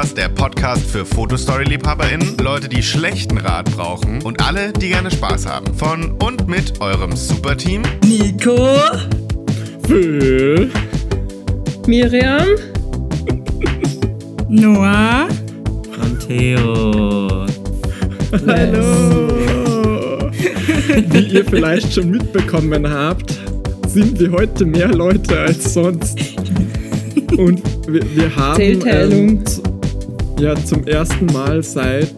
Podcast, der Podcast für Fotostory-LiebhaberInnen, Leute, die schlechten Rat brauchen und alle, die gerne Spaß haben. Von und mit eurem Superteam Nico, Phil, Miriam, Noah, Und Theo. Hallo! Wie ihr vielleicht schon mitbekommen habt, sind wir heute mehr Leute als sonst. Und wir, wir haben ähm, ja zum ersten Mal seit,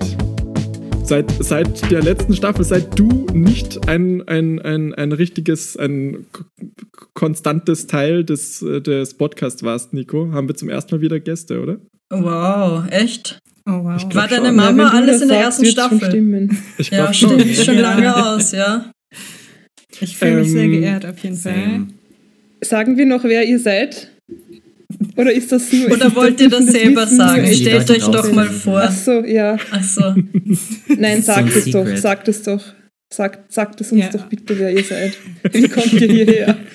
seit seit der letzten Staffel, seit du nicht ein, ein, ein, ein richtiges, ein konstantes Teil des, äh, des Podcasts warst, Nico, haben wir zum ersten Mal wieder Gäste, oder? wow, echt? Oh wow. War deine schon. Mama Ja, alles in der sagst, ersten schon Staffel? Stimmen. Ich Ja, glaub stimmt, schon Ja. lange aus, ja. Ich fühle mich sehr Ähm, geehrt auf jeden Fall. Sagen wir noch, wer ihr seid? Oder ist das nur. Oder wollt ihr das dürfen selber wissen? sagen? Die Stellt euch doch mal vor. Ach so, ja. Ach so. Nein, sagt es doch. Sagt es doch. Sagt, sagt es uns Ja. doch bitte, wer ihr seid. Wie kommt ihr hierher?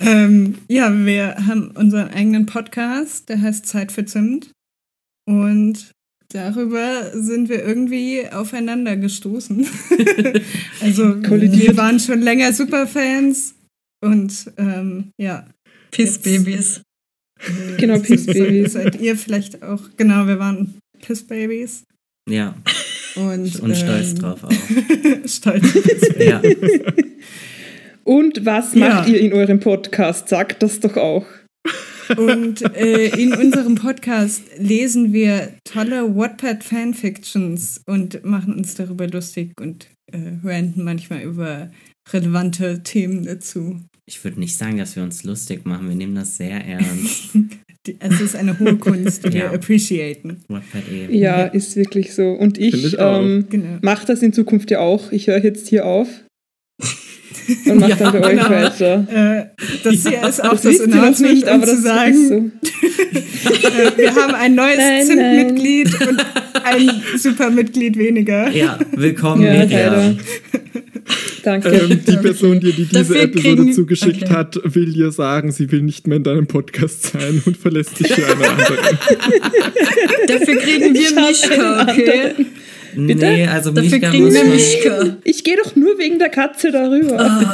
Ähm, ja, wir haben unseren eigenen Podcast, der heißt Zeit für Zimt. Und darüber sind wir irgendwie aufeinander gestoßen. also Kollidiert. wir waren schon länger Superfans und ähm, ja. Pissbabys. Genau, Piss Babys. Seid ihr vielleicht auch, genau, wir waren Piss Babies. Ja, Und, und stolz ähm, drauf auch. stolz. Ja. Und was Ja. macht ihr in eurem Podcast? Sagt das doch auch. Und äh, in unserem Podcast lesen wir tolle Wattpad-Fanfictions und machen uns darüber lustig und äh, ranten manchmal über relevante Themen dazu. Ich würde nicht sagen, dass wir uns lustig machen. Wir nehmen das sehr ernst. Die, es ist eine hohe Kunst, die wir Ja. appreciaten. Wattpad. Ja, ist wirklich so. Und ich, ähm, Genau. mache das in Zukunft ja auch. Ich höre jetzt hier auf und mache dann bei euch genau. weiter. Äh, das hier ist auch Das das, Announcement, nicht, um aber zu das sagen, so. äh, wir haben ein neues Nein, Zimt-Mitglied und ein Supermitglied weniger. Ja, willkommen, Ja, leider. Danke. Ähm, die Person, die dir diese Dafür Episode kriegen- zugeschickt okay. hat, will dir sagen, sie will nicht mehr in deinem Podcast sein und verlässt dich für eine andere. Dafür kriegen wir Mischka, einen okay? Nee, also Dafür Mischka kriegen muss wir Mischka. Ich gehe doch nur wegen der Katze darüber.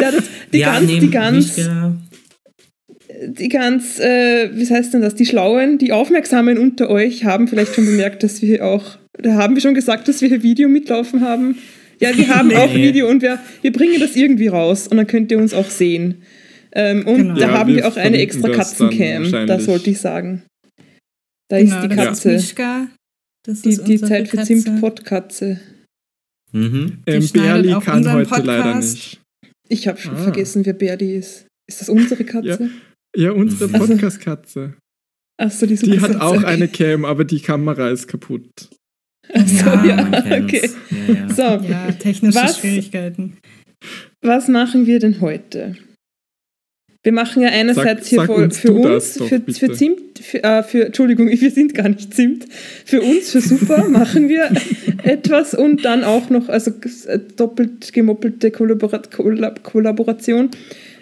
Ja, das, die ja, ganz, nee, die ganz, die ganz, äh, wie heißt denn das? Die Schlauen, die Aufmerksamen unter euch haben vielleicht schon bemerkt, dass wir hier auch, da haben wir schon gesagt, dass wir hier Video mitlaufen haben. Ja, wir haben auch Nee. Video und wir, wir bringen das irgendwie raus und dann könnt ihr uns auch sehen. Ähm, und Genau. da Ja, haben wir auch eine extra Katzencam, das wollte ich sagen. Da Genau, ist die das Katze, Mischka. Das die, ist die unsere Zeit für Katze. Zimt Pottkatze. Mhm. Ähm, Berli kann heute leider Podcast. nicht. Ich habe schon Ah. vergessen, wer Berdi ist. Ist das unsere Katze? Ja, unsere Mhm. Podcast-Katze. Achso, die, Die hat auch okay. eine Cam, aber die Kamera ist kaputt. Achso, Ja, ja, okay. Ja, ja. So, Ja, technische Was? Schwierigkeiten. was machen wir denn heute? Wir machen ja einerseits Sag- hier sag voll uns für uns, doch, für, für Zimt, für, äh, für, Entschuldigung, wir sind gar nicht Zimt. Für uns, für Super, machen wir etwas und dann auch noch, also äh, doppelt gemoppelte Kollaborat Kollab Kollaboration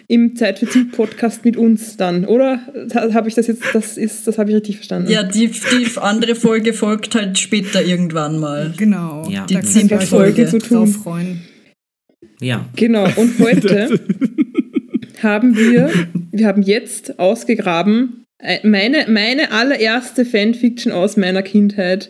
im Zeit für Zimt Podcast mit uns dann, oder? Habe ich das jetzt, das ist, das habe ich richtig verstanden? ja, die, die andere Folge folgt halt später irgendwann mal. Genau. Ja. da Die Zimt-Folge zu tun. freuen. ja. Genau, und heute haben wir, wir haben jetzt ausgegraben, äh, meine, meine allererste Fanfiction aus meiner Kindheit,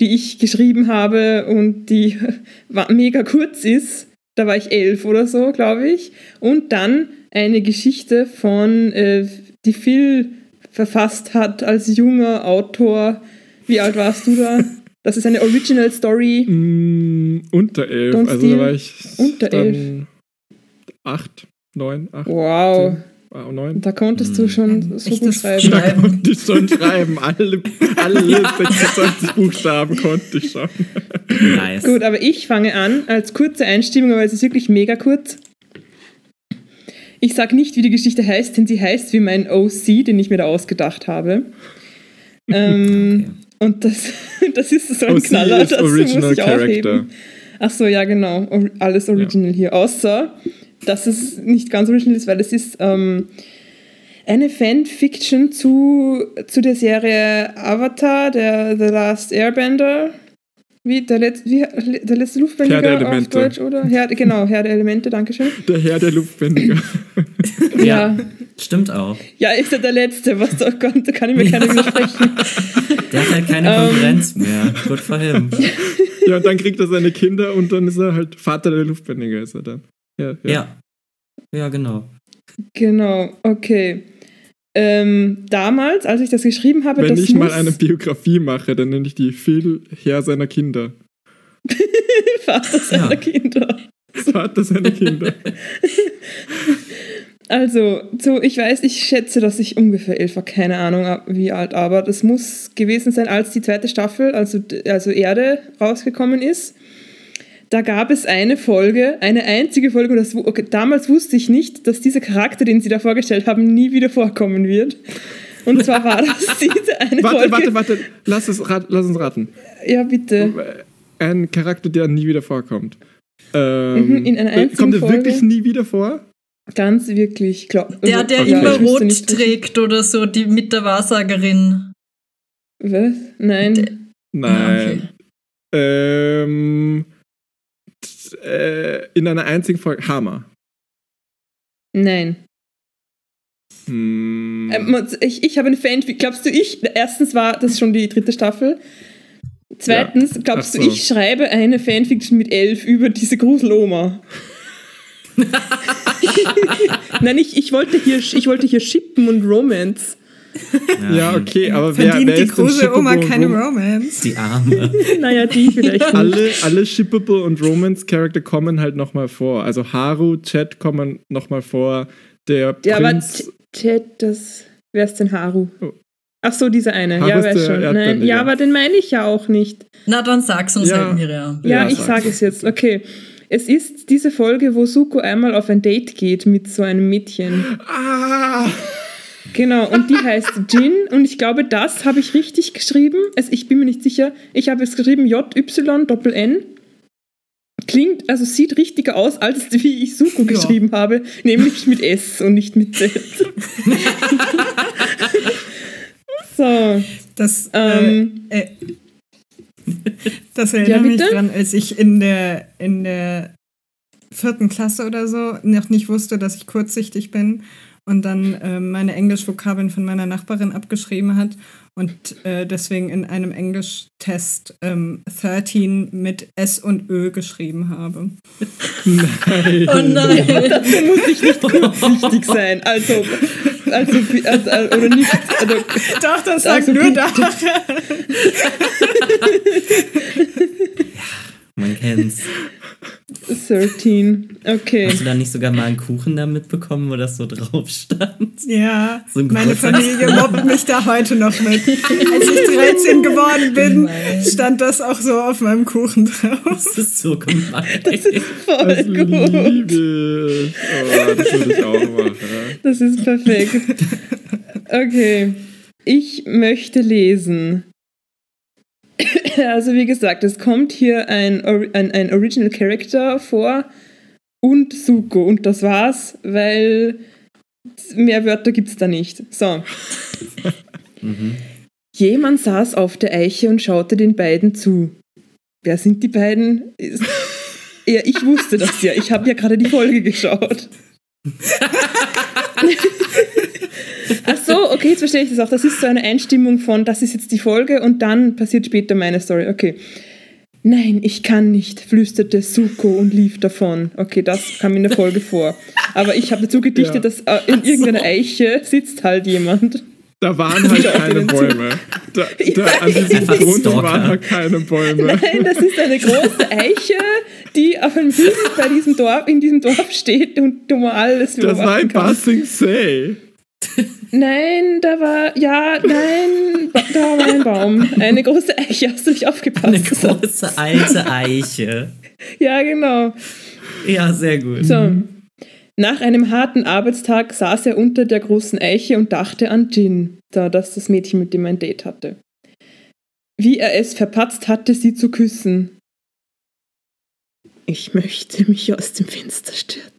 die ich geschrieben habe und die mega kurz ist. Da war ich elf oder so, glaube ich. Und dann eine Geschichte von, äh, die Phil verfasst hat als junger Autor. Wie alt warst du da? Das ist eine Original Story. Mm, unter elf, Don't also da war ich Unter dann acht, neun, acht, Wow, ah, neun. da konntest du Hm. schon Ein so gut schreiben. Da konnte ich schon schreiben. Alle, alle 26 Buchstaben konnte ich schon. Nice. Gut, aber ich fange an als kurze Einstimmung, aber es ist wirklich mega kurz. Ich sage nicht, wie die Geschichte heißt, denn sie heißt wie mein OC, den ich mir da ausgedacht habe. Ähm, Okay. Und das, das ist so ein OC Knaller, das muss ich Character. aufheben. Ach so, ja genau, alles Original hier. Außer, dass es nicht ganz Original ist, weil es ist ähm, eine Fanfiction zu, zu der Serie Avatar, der The Last Airbender. Wie der, Letz, wie, der letzte Luftbändiger Herr der auf Elemente. Deutsch, oder? Herr, genau, Herr der Elemente, Dankeschön. Der Herr der Luftbändiger. Ja. Stimmt auch. Ja, ist er der Letzte, was da kommt, da kann ich mir keiner widersprechen. Der hat halt keine Ähm. Konkurrenz mehr. Good for him. ja, und dann kriegt er seine Kinder und dann ist er halt Vater der Luftbändiger, ist er dann. Ja, ja. Ja. Genau. Genau, okay. Ähm, damals, als ich das geschrieben habe, Wenn das ich mal eine Biografie mache, dann nenne ich die Phil Herr seiner Kinder. Vater seiner Ja. Kinder. Vater seiner Kinder. Also, so, ich weiß, ich schätze, dass ich ungefähr elf war, keine Ahnung wie alt, aber das muss gewesen sein, als die zweite Staffel, also, also Erde, rausgekommen ist. Da gab es eine Folge, eine einzige Folge, und das, okay, damals wusste ich nicht, dass dieser Charakter, den sie da vorgestellt haben, nie wieder vorkommen wird. Und zwar war das diese eine Warte, Folge. warte, warte. Lass, es, rat, lass uns raten. Ja, bitte. Ein Charakter, der nie wieder vorkommt. Ähm, Mhm, in einer äh, einzigen kommt er Folge. wirklich nie wieder vor? Ganz wirklich, glaub, Der, also, der ja, immer rot trägt oder so, die mit der Wahrsagerin. Was? Nein. Nein. Ähm, äh, in einer einzigen Folge. Hammer. Nein. Hm. Ähm, ich, ich habe eine Fanfic. Glaubst du, ich, erstens war das schon die dritte Staffel. Zweitens, glaubst Ach du, so. ich schreibe eine Fanfiction mit elf über diese Gruseloma? Nein, ich, ich, wollte hier, ich wollte hier shippen und Romance. Ja, okay, aber wer, Verdient wer die ist denn große Oma shippable keine und Rom Romance. Die Arme. Naja, die vielleicht nicht. alle, alle Shippable und Romance-Charakter kommen halt nochmal vor. Also Haru, Chat kommen nochmal vor. Der Ja, aber Prinz. Chat, das. Wer ist denn Haru? Oh. Ach so, dieser eine. Haru ja, ist weiß der schon. Nein, Erdbeerleger. ja, aber den meine ich ja auch nicht. Na, dann sag's uns Ja. halt, Miriam. Ja, Ja, ich sag's. sage es jetzt. Okay. Es ist diese Folge, wo Suko einmal auf ein Date geht mit so einem Mädchen. Ah! Genau, und die heißt Jin und ich glaube, das habe ich richtig geschrieben. Also ich bin mir nicht sicher. Ich habe es geschrieben J-Y Doppel N. Klingt, also sieht richtiger aus, als wie ich Suko geschrieben habe, nämlich mit S und nicht mit Z. so, Das, ähm, äh, äh, das erinnert Ja, mich dran, als ich in der, in der vierten Klasse oder so noch nicht wusste, dass ich kurzsichtig bin und dann äh, meine Englischvokabeln von meiner Nachbarin abgeschrieben hat und äh, deswegen in einem Englischtest ähm, 13 mit S und Ö geschrieben habe. Nein. Oh nein. dafür muss ich nicht kurzsichtig sein. Also, also, also, also oder nicht. Also, Doch, das sagt Also nur da. Man kennt's. 13. Okay. Hast du da nicht sogar mal einen Kuchen da mitbekommen, wo das so drauf stand? Ja, So ein meine Familie mobbt mich da heute noch mit. Als ich 13 geworden bin, stand das auch so auf meinem Kuchen drauf. Das ist so gemein. Voll Das gut. liebe. Oh, das würde ich auch machen. Das ist perfekt. Okay. Ich möchte lesen. Also wie gesagt, es kommt hier ein, ein, ein Original Character vor und Suko. Und das war's, weil mehr Wörter gibt's da nicht. So. Jemand saß auf der Eiche und schaute den beiden zu. Wer sind die beiden? Ja, ich wusste das ja. Ich habe ja gerade die Folge geschaut. Ach okay, jetzt verstehe ich das auch. Das ist so eine Einstimmung von, das ist jetzt die Folge und dann passiert später meine Story. Okay. Nein, ich kann nicht, flüsterte Suko und lief davon. Okay, das kam in der Folge vor. Aber ich habe dazu gedichtet, Ja. dass äh, in irgendeiner Eiche sitzt halt jemand. Da waren halt keine. Bäume. Da, da, an diesem Grund waren halt keine Bäume. Nein, das ist eine große Eiche, die auf einem Hügel bei diesem Dorf, in diesem Dorf steht und du mal alles Das war ein. Passing Say. Nein, da war, ja, nein, da war ein Baum. Eine große Eiche, hast du nicht aufgepasst? Eine große alte Eiche. Ja, genau. Ja, sehr gut. So. Nach einem harten Arbeitstag saß er unter der großen Eiche und dachte an Jin, da das das Mädchen, mit dem er ein Date hatte. Wie er es verpatzt hatte, sie zu küssen. Ich möchte mich aus dem Fenster stürzen,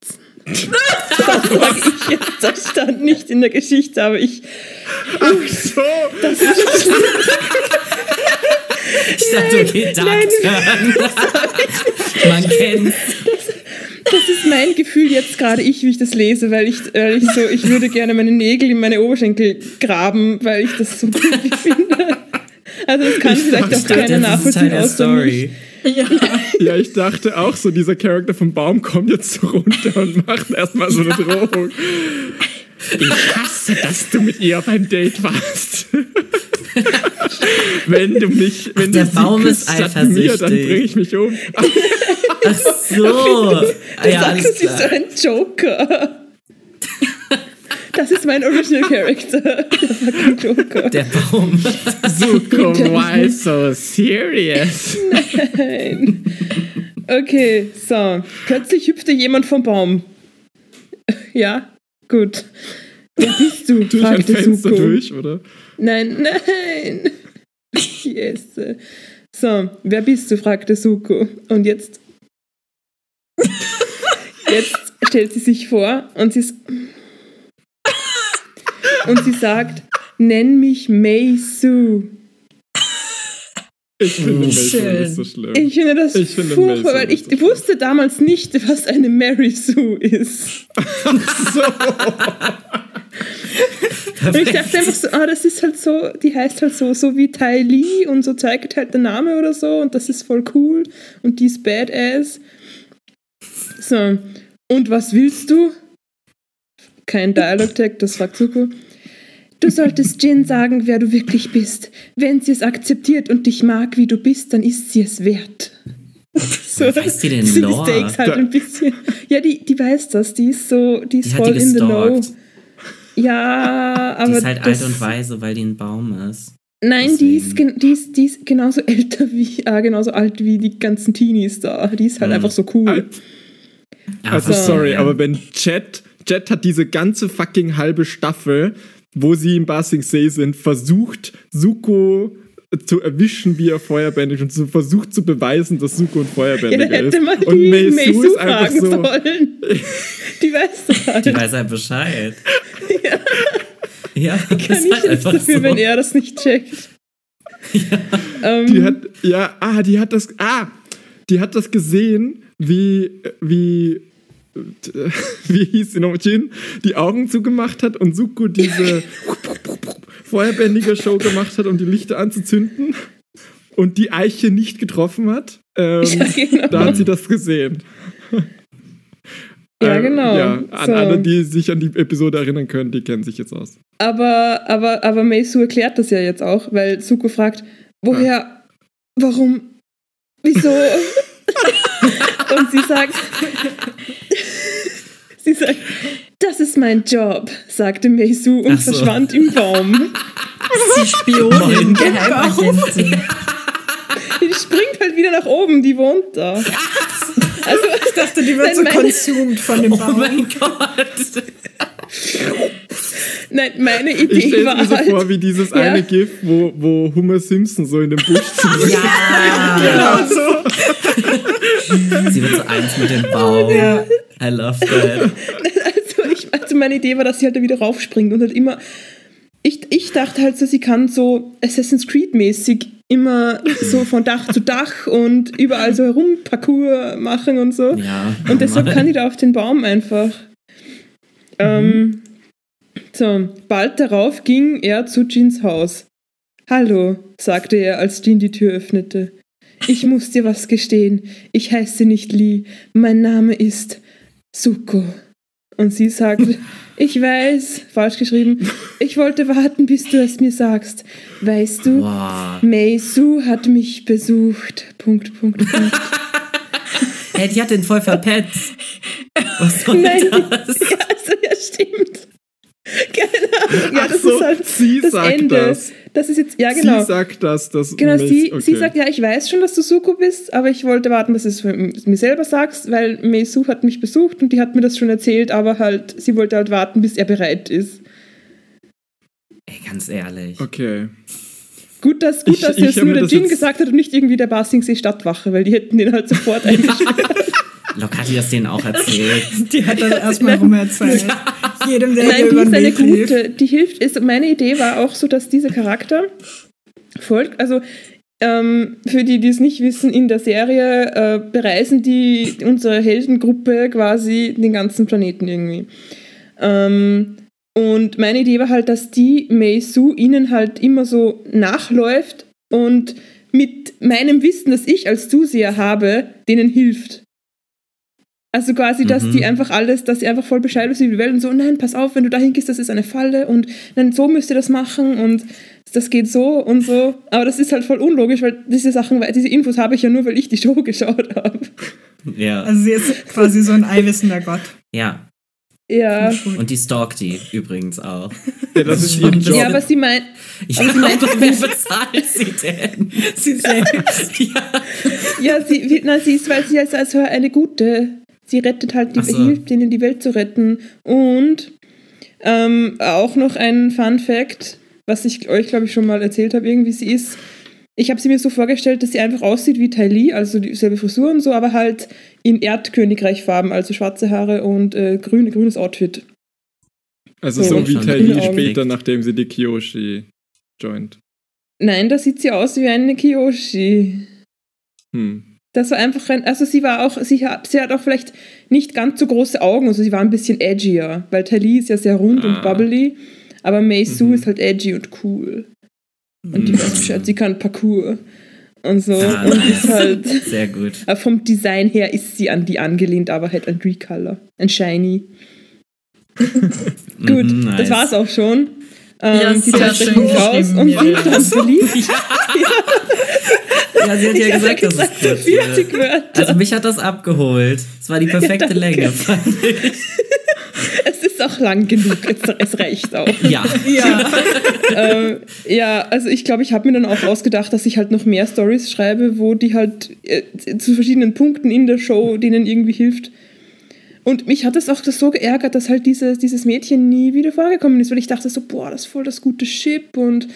Das sage ich jetzt. Das stand nicht in der Geschichte, aber ich. Ach so. Das ist Ich dachte, okay, nein, Duck Man kennt. Das ist mein Gefühl jetzt gerade ich, wie ich das lese, weil ich, weil ich so, ich würde gerne meine Nägel in meine Oberschenkel graben, weil ich das so glücklich finde. Also das kann vielleicht dachte, auch Ich keiner das Teil nachvollziehen der außer mich. Story. Ja, ich dachte auch so, dieser Charakter vom Baum kommt jetzt so runter und macht erstmal so eine Drohung. Ich hasse, dass du mit ihr auf ein Date warst. wenn du mich, wenn der du Baum ist küsst statt mir, dann eifersüchtig. bringe ich mich um. Ach so. Ah, Du ja, sagst, alles ist klar. ein Joker. Das ist mein Original Character. Der. Der Baum. Zuko, why so serious? Nein. Okay, so. Plötzlich hüpfte jemand vom Baum. Ja, gut. Wer bist du? Durch ein fragte Fenster Suko. durch, oder? Nein, nein. Esse. So, wer bist du? fragte Suko. Und jetzt. Jetzt stellt sie sich vor und sie, s- und sie sagt: Nenn mich Mei Su. Ich finde Mason nicht so schlimm. Ich finde das Ich finde furchtbar, weil ich so wusste damals nicht, was eine Mary Sue ist. Und ich dachte einfach so, ah, das ist halt so, die heißt halt so, so wie Tai Lee und so zeigt halt der Name oder so und das ist voll cool und die ist badass. So, und was willst du? Kein Dialog-Tag, das fragt Zuko. Du solltest Jin sagen, wer du wirklich bist. Wenn sie es akzeptiert und dich mag, wie du bist, dann ist sie es wert. So, weiß die denn sie Lore? halt Da- ein bisschen. Ja, die, die weiß das. Die ist so, die ist Die voll die in the know. Ja, aber Die ist halt das, alt und weise, weil die ein Baum ist. Nein, die ist, die, ist, die ist genauso älter wie, äh, genauso alt wie die ganzen Teenies da. Die ist halt Mhm. einfach so cool. Also Aber- sorry, ja. aber wenn Jet, Jet hat diese ganze fucking halbe Staffel, wo sie im Basing See sind, versucht, Suko zu erwischen, wie er Feuerbändig und so versucht zu beweisen, dass Suko ein Ja, Feuerbändiger hätte ist. man und die Mei Su Meisu ist einfach fragen so. sollen. Die weiß das halt. Die weiß halt Bescheid. Ja. Ja, Kann ich halt nichts einfach dafür, so. wenn er das nicht checkt. Ähm, Die hat, ja, ah, die hat das, ah, die hat das gesehen, wie, wie, wie hieß sie noch, Jin, die Augen zugemacht hat und Suko diese feuerbändige Show gemacht hat, um die Lichter anzuzünden und die Eiche nicht getroffen hat. Ähm, ja, genau. da hat sie das gesehen. Ja, Ähm, genau. Ja, an So. alle, die sich an die Episode erinnern können, die kennen sich jetzt aus. Aber, aber, aber Meisu erklärt das ja jetzt auch, weil Suko fragt, woher, warum, wieso? Und sie sagt, sie sagt, das ist mein Job, sagte Meisu und so. verschwand im Baum. Die Spionin, Geheimagentin. Die springt halt wieder nach oben, die wohnt da. Also, Ich dachte, die wird so consumed von dem Oh Baum. mein Gott. Nein, meine Ich Idee stelle war mir so halt, vor, wie dieses Ja. eine GIF, wo, wo Homer Simpson so in dem Busch sitzt. Ja, Genau so. sie wird so eins mit dem Baum. Ja. I love that. Also, ich, also meine Idee war, dass sie halt da wieder raufspringt und halt immer. Ich, ich dachte halt so, sie kann so Assassin's Creed-mäßig immer so von Dach zu Dach und überall so herum Parcours machen und so. Ja. Und deshalb normal. kann die da auf den Baum einfach. Ähm, so, bald darauf ging er zu Jeans Haus. Hallo, sagte er, als Jean die Tür öffnete. Ich muss dir was gestehen. Ich heiße nicht Lee. Mein Name ist Suko. Und sie sagt, ich weiß, falsch geschrieben, ich wollte warten, bis du es mir sagst. Weißt du, Boah. Mei Su hat mich besucht. Punkt, Punkt, Punkt. Hey, die hat den voll verpetzt. Was soll Nein, das? ja, also, ja, stimmt. Keine Ahnung. Ja, Ach das so, ist halt sie das sagt Ende. das. Das ist jetzt, ja genau. Sie sagt das, dass Genau, Mace- sie, okay. sie sagt, ja, ich weiß schon, dass du Suko bist, aber ich wollte warten, bis du es mir selber sagst, weil Meisu hat mich besucht und die hat mir das schon erzählt, aber halt, sie wollte halt warten, bis er bereit ist. Ey, ganz ehrlich. Okay. Gut, dass, gut, Ich- dass ich jetzt nur der das Jin gesagt hat und nicht irgendwie der Basingsee Stadtwache, weil die hätten den halt sofort eingesperrt. Lock hat die das denen auch erzählt. Die hat das erstmal rum erzählt. Jedem, der Nein, die ist eine gute. Die hilft. Ist, meine Idee war auch so, dass dieser Charakter folgt. Also ähm, für die, die es nicht wissen, in der Serie äh, bereisen die unsere Heldengruppe quasi den ganzen Planeten irgendwie. Ähm, und meine Idee war halt, dass die Mei Su ihnen halt immer so nachläuft und mit meinem Wissen, das ich als Zuseher habe, denen hilft. Also quasi, dass Mhm. die einfach alles, dass sie einfach voll Bescheid wissen über die Welt und so, nein, pass auf, wenn du dahin gehst, das ist eine Falle und nein, so müsst ihr das machen und das geht so und so. Aber das ist halt voll unlogisch, weil diese Sachen, diese Infos habe ich ja nur, weil ich die Show geschaut habe. Ja. Also sie ist quasi so ein allwissender Gott. ja. Ja. Und die stalkt die übrigens auch. Ja, das ist ihr schon- Job. Ja, aber sie meint, Aber sie meint- wer bezahlt sie denn? Sie selbst. ja. ja, sie, wie- na, sie ist, weil sie ist also eine gute. Sie rettet halt, die, so. hilft ihnen die Welt zu retten. Und ähm, auch noch ein Fun Fact, was ich euch, glaube ich, schon mal erzählt habe, irgendwie, sie ist, ich habe sie mir so vorgestellt, dass sie einfach aussieht wie Tai Li, also dieselbe Frisur und so, aber halt in Erdkönigreichfarben, also schwarze Haare und äh, grün, grünes Outfit. Also So, so wie grüne Augen. später, nachdem sie die Kiyoshi joint. Nein, da sieht sie aus wie eine Kiyoshi. Hm. Das war einfach ein, also sie war auch, sie hat, sie hat auch vielleicht nicht ganz so große Augen, also sie war ein bisschen edgier, weil Tali ist ja sehr rund und Ah. bubbly, aber Mei Su Mhm. ist halt edgy und cool. Und die Mhm. weiß Bescheid, sie kann Parkour und so Ah, und ist halt, Sehr gut. vom Design her ist sie an die angelehnt, aber halt ein Recolor, ein Shiny. Gut, Mhm, das nice. war's auch schon. Ähm, Ja, die zwei schön raus und Miriam. sind dann verliebt. Ja, sie hat ja gesagt, dass es kurz wird. 40 Wörter. Also mich hat das abgeholt. Es war die perfekte danke. Länge, fand ich. Es ist auch lang genug, es, reicht auch. Ja. Ja. ähm, ja, also ich glaube, ich habe mir dann auch ausgedacht, dass ich halt noch mehr Stories schreibe, wo die halt äh, zu verschiedenen Punkten in der Show denen irgendwie hilft. Und mich hat es auch so geärgert, dass halt dieses, dieses Mädchen nie wieder vorgekommen ist, weil ich dachte so, boah, das ist voll das gute Chip und,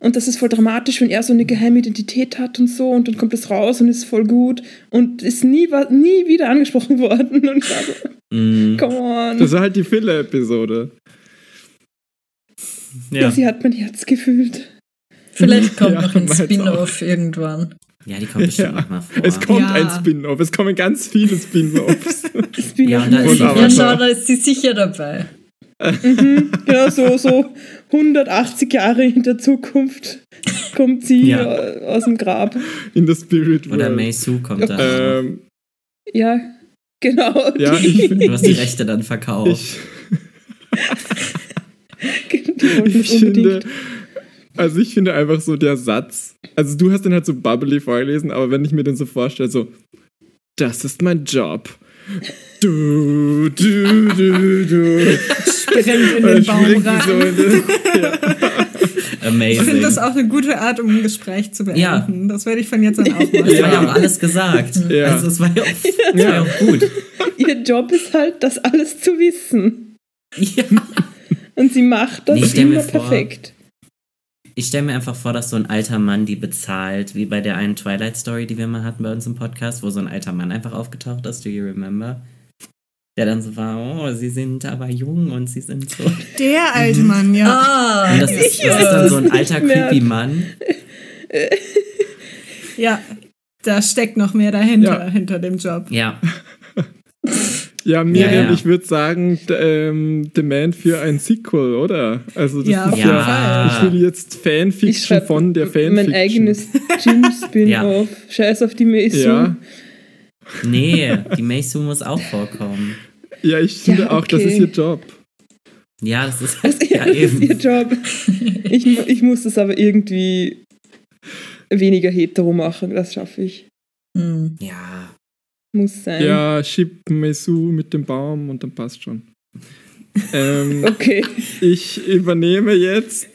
und das ist voll dramatisch, wenn er so eine geheime Identität hat und so und dann kommt es raus und ist voll gut und ist nie, nie wieder angesprochen worden. Und ich war so, Mm, come on. Das war halt die Filler-Episode. ja. ja. sie hat mein Herz gefühlt. Vielleicht kommt Ja, noch ein. Spin-off irgendwann. ja, die kommt bestimmt Ja. noch mal vor. Es kommt Ja. ein Spin-off. Es kommen ganz viele Spin-offs. Das bin Ja, und da ist sie- Ja, schau, da ist sie sicher dabei. Mhm, genau, so, so 180 Jahre in der Zukunft kommt sie Ja. äh, aus dem Grab. In the Spirit Oder World. Mei Su kommt da. Ähm, Ja, genau. Ja, ich- Du hast die Rechte dann verkauft. ich, wollte ich finde, also ich finde einfach so der Satz, also du hast den halt so bubbly vorgelesen, aber wenn ich mir den so vorstelle, so, das ist mein Job. Du, du, du, du. Springt in den Baum rein. so in den, ja. Ich Amazing. finde das auch eine gute Art, um ein Gespräch zu beenden. Ja. Das werde ich von jetzt an auch machen. Es war ja auch alles gesagt. Ja. Also es war ja auch, es war ja auch gut. Ihr Job ist halt, das alles zu wissen. Ja. Und sie macht das Nee, immer vor. perfekt. Ich stelle mir einfach vor, dass so ein alter Mann die bezahlt, wie bei der einen Twilight-Story, die wir mal hatten bei uns im Podcast, wo so ein alter Mann einfach aufgetaucht ist, do you remember? Der dann so war, oh, sie sind aber jung und sie sind so. Der alte Mann, ja. Ah, Und das ist, das ist dann so ein alter, creepy Mann. Ja, da steckt noch mehr dahinter, Ja. hinter dem Job. Ja, Ja, Miriam, Ja, ja. ich würde sagen, ähm, Demand für ein Sequel, oder? Also das Ja, ist auf ja, jeden Fall. ich will jetzt Fanfiction von der Fanfiction. mein eigenes Gym-Spin-Off. Scheiß auf die Mason. Ja, nee, die Meisu muss auch vorkommen. ja, ich finde Ja, auch, das ist ihr Job. Ja, das ist Das, ja das ist ihr eben. Job. Ich, ich muss das aber irgendwie weniger hetero machen. Das schaffe ich. hm. Ja, Muss sein. Ja, schieb Mesu mit dem Baum und dann passt schon. ähm, Okay. ich übernehme jetzt,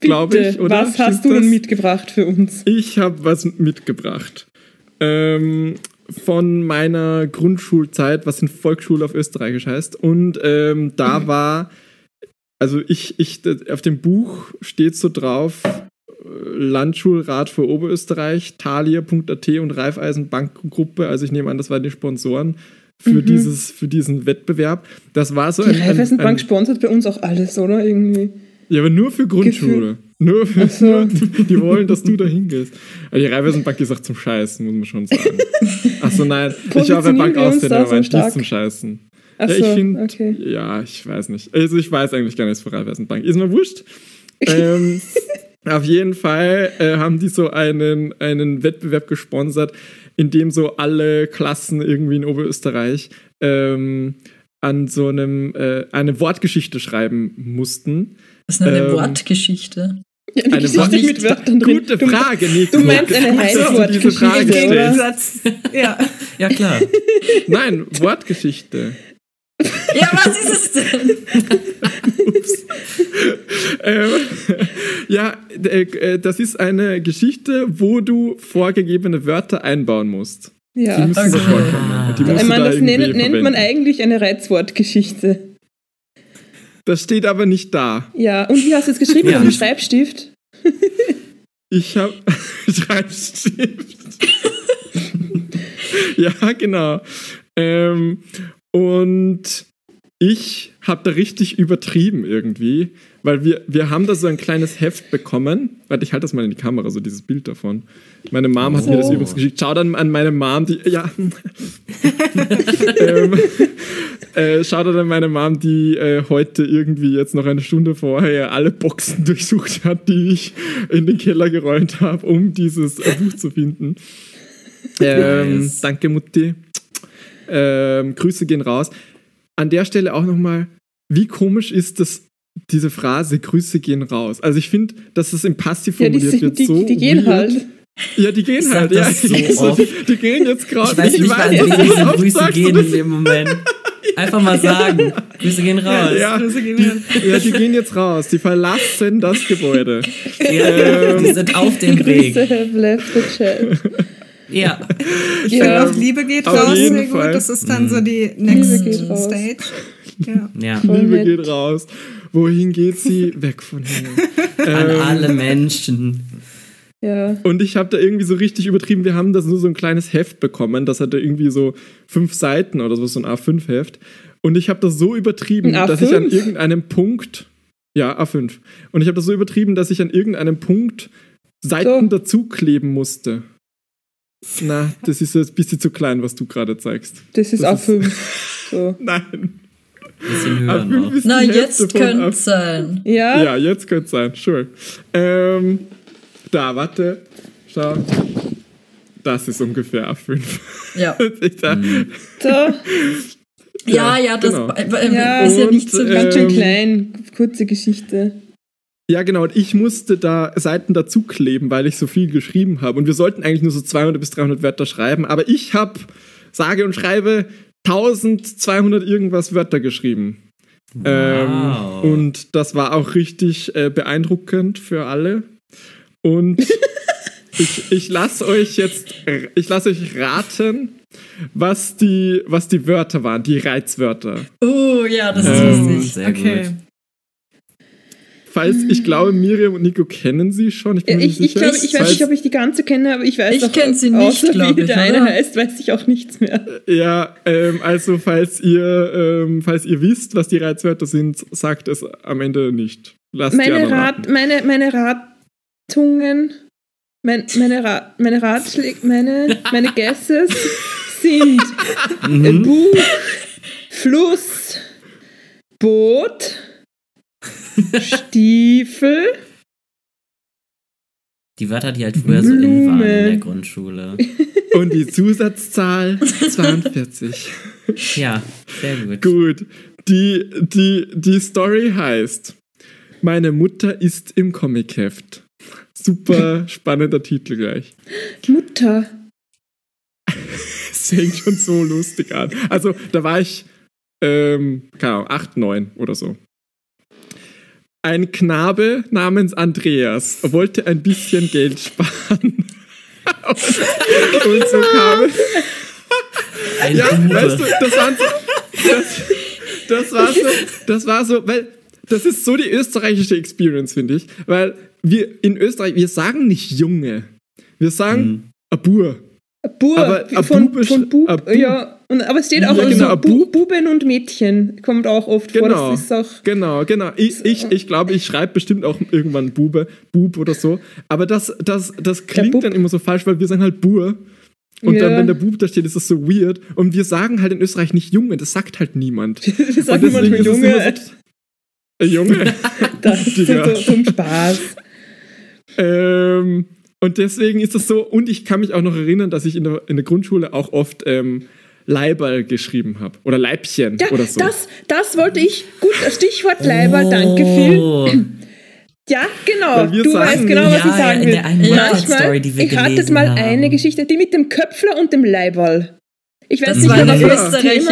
glaube ich, oder? was hast Stimmt du denn das? mitgebracht für uns? Ich habe was mitgebracht. Ähm, von meiner Grundschulzeit, was in Volksschule auf Österreichisch heißt. Und ähm, da war, also ich, ich, auf dem Buch steht so drauf, äh, Landschulrat für Oberösterreich, Thalia.at und Raiffeisen Bankgruppe. Also ich nehme an, das waren die Sponsoren. für, dieses, für diesen Wettbewerb. Das war so Die ein, ein, Raiffeisenbank sponsert bei uns auch alles, oder? Irgendwie. Ja, aber nur für Grundschule. Nur für, so. nur, die wollen, dass du da hingehst. Aber die Raiffeisenbank ist auch zum Scheißen, muss man schon sagen. Achso, nein. Ich war bei Positionieren Bank da aber so nicht zum Scheißen. Ach ja, so, ich finde, okay. ja, ich weiß nicht. Also ich weiß eigentlich gar nichts für Raiffeisenbank. Ist mir wurscht. ähm, auf jeden Fall äh, haben die so einen, einen Wettbewerb gesponsert, in dem so alle Klassen irgendwie in Oberösterreich ähm, an so einem äh, eine Wortgeschichte schreiben mussten. Das ist eine Ähm, Wortgeschichte. Ja, eine Eine Geschichte Wort- mit Wörtern drin. Gute Du- Frage, Nico. du meinst eine. Gegensatz. Ja. Ja, klar. Nein, Wortgeschichte. Ja, was ist es denn? ähm, ja, äh, äh, das ist eine Geschichte, wo du vorgegebene Wörter einbauen musst. Die Ja. müssen Okay. da vorkommen. Die musst Ich du meine, da das nennt, nennt man eigentlich eine Reizwortgeschichte. Das steht aber nicht da. Ja, und wie hast du es geschrieben? Ja. Mit einem Schreibstift? Ich habe Schreibstift. ja, genau. Ähm, und ich habe da richtig übertrieben irgendwie, weil wir, wir haben da so ein kleines Heft bekommen. Warte, ich halte das mal in die Kamera, so dieses Bild davon. Meine Mom hat mir das Oh. übrigens geschickt. Schau dann an meine Mom, die. Ja. ähm, äh, schau dann an meine Mom, die äh, heute irgendwie jetzt noch eine Stunde vorher alle Boxen durchsucht hat, die ich in den Keller geräumt habe, um dieses äh, Buch zu finden. Ähm, Nice. Danke, Mutti. Ähm, Grüße gehen raus. An der Stelle auch nochmal, wie komisch ist das, diese Phrase Grüße gehen raus? Also ich finde, dass es im Passiv Ja, die, formuliert sind, wird die, so die gehen weird. halt. Ja, die gehen Ich halt. Ja, das so so, die, die gehen jetzt gerade. Ich weiß nicht, wen du diese das Grüße sagst gehen das- in dem Moment. Einfach mal sagen. Grüße gehen raus. Ja, Grüße gehen die, raus. ja, die gehen jetzt raus. Die verlassen das Gebäude. Ja, die sind auf dem Weg. Grüße have left the chat. Ja. Ich Ja. finde auch Liebe geht Auf raus jeden sehr gut. Fall. Das ist dann so die Liebe next. Stage. Ja. Ja. Liebe geht raus. Wohin geht sie? Weg von hier. An Ähm, alle Menschen. Ja. Und ich habe da irgendwie so richtig übertrieben. Wir haben das nur so ein kleines Heft bekommen. Das hatte irgendwie so fünf Seiten oder so, so ein A5-Heft. Und ich habe das so übertrieben, dass ich an A5? irgendeinem Punkt. Ja, A5. Und ich habe das so übertrieben, dass ich an irgendeinem Punkt Seiten So. dazu kleben musste. Na, das ist jetzt ein bisschen zu klein, was du gerade zeigst. Das ist Das A5. So. Nein. Bisschen höher A5 noch. Na, jetzt könnte A5. es sein. Ja? Ja, jetzt könnte es sein, sure. Ähm, da, warte. Schau. Das ist ungefähr A5. Ja. Ich sag, So. Ja, ja, das genau. äh, Ja, ist ja und, nicht so äh, Ganz schön Ähm, klein. Kurze Geschichte. Ja, genau. Und ich musste da Seiten dazu kleben, weil ich so viel geschrieben habe. Und wir sollten eigentlich nur so 200 bis 300 Wörter schreiben. Aber ich habe, sage und schreibe, 1200 irgendwas Wörter geschrieben. Wow. Ähm, und das war auch richtig äh, beeindruckend für alle. Und ich, ich lasse euch jetzt, ich lasse euch raten, was die, was die Wörter waren, die Reizwörter. Oh, ja, das ist Ähm, lustig. Sehr Okay. gut. Falls, ich glaube, Miriam und Nico kennen sie schon. Ich bin Ich, nicht ich sicher. glaube, ich weiß Falls- nicht, ob ich die ganze kenne, aber ich weiß Ich auch, kenn sie nicht, außer wie ich, der eine heißt, weiß ich auch nichts mehr. Ja, ähm, also falls ihr, ähm, falls ihr wisst, was die Reizwörter sind, sagt es am Ende nicht. Lasst Meine, Rat, meine, meine Ratungen, mein, meine, Rat, meine Ratschläge, meine, meine Guesses sind Mhm. Buch, Fluss, Boot, Stiefel, Die Wörter, die halt früher so in waren in der Blume. Grundschule. Und die Zusatzzahl 42. Ja, sehr gut. Gut. Die, die, die Story heißt: Meine Mutter ist im Comicheft. Super spannender Titel gleich. Mutter. Es fängt schon so lustig an. Also, da war ich, ähm, keine Ahnung, 8, 9 oder so. Ein Knabe namens Andreas wollte ein bisschen Geld sparen. Und so kam es. Ein Ja, Bube. weißt du, das, waren so, das, das war so, das war so, weil das ist so die österreichische Experience, finde ich. Weil wir in Österreich, wir sagen nicht Junge. Wir sagen Mhm. Abur. Bur, Aber von, Bub ist- von Bub, ein Bub. ja, Und, aber es steht auch Ja, genau, Bu Bub. Buben und Mädchen. Kommt auch oft vor. Genau. Ist auch. Genau, genau. Ich, ich, ich glaube, ich schreibe bestimmt auch irgendwann Bube, Bub oder so. Aber das, das, das klingt dann immer so falsch, weil wir sagen halt Bur. Und Ja. dann, wenn der Bub da steht, ist das so weird. Und wir sagen halt in Österreich nicht Junge, das sagt halt niemand. Wir sagen Und deswegen manchmal ist es immer Junge. so- Äh, Junge. Das ist so zum Spaß. ähm, und deswegen ist das so. Und ich kann mich auch noch erinnern, dass ich in der, in der Grundschule auch oft ähm, Leiberl geschrieben habe. Oder Leibchen Ja, oder so. das, das wollte ich. Gut, Stichwort Leiber, danke Phil. Oh. Ja, genau. Du sagen- weißt genau, was Ja, ich sagen will. einen Manchmal, Wahrheitsstory, die wir ich hatte mal haben. eine Geschichte, die mit dem Köpfler und dem Leiberl. Ich weiß Das nicht war eine das Thema.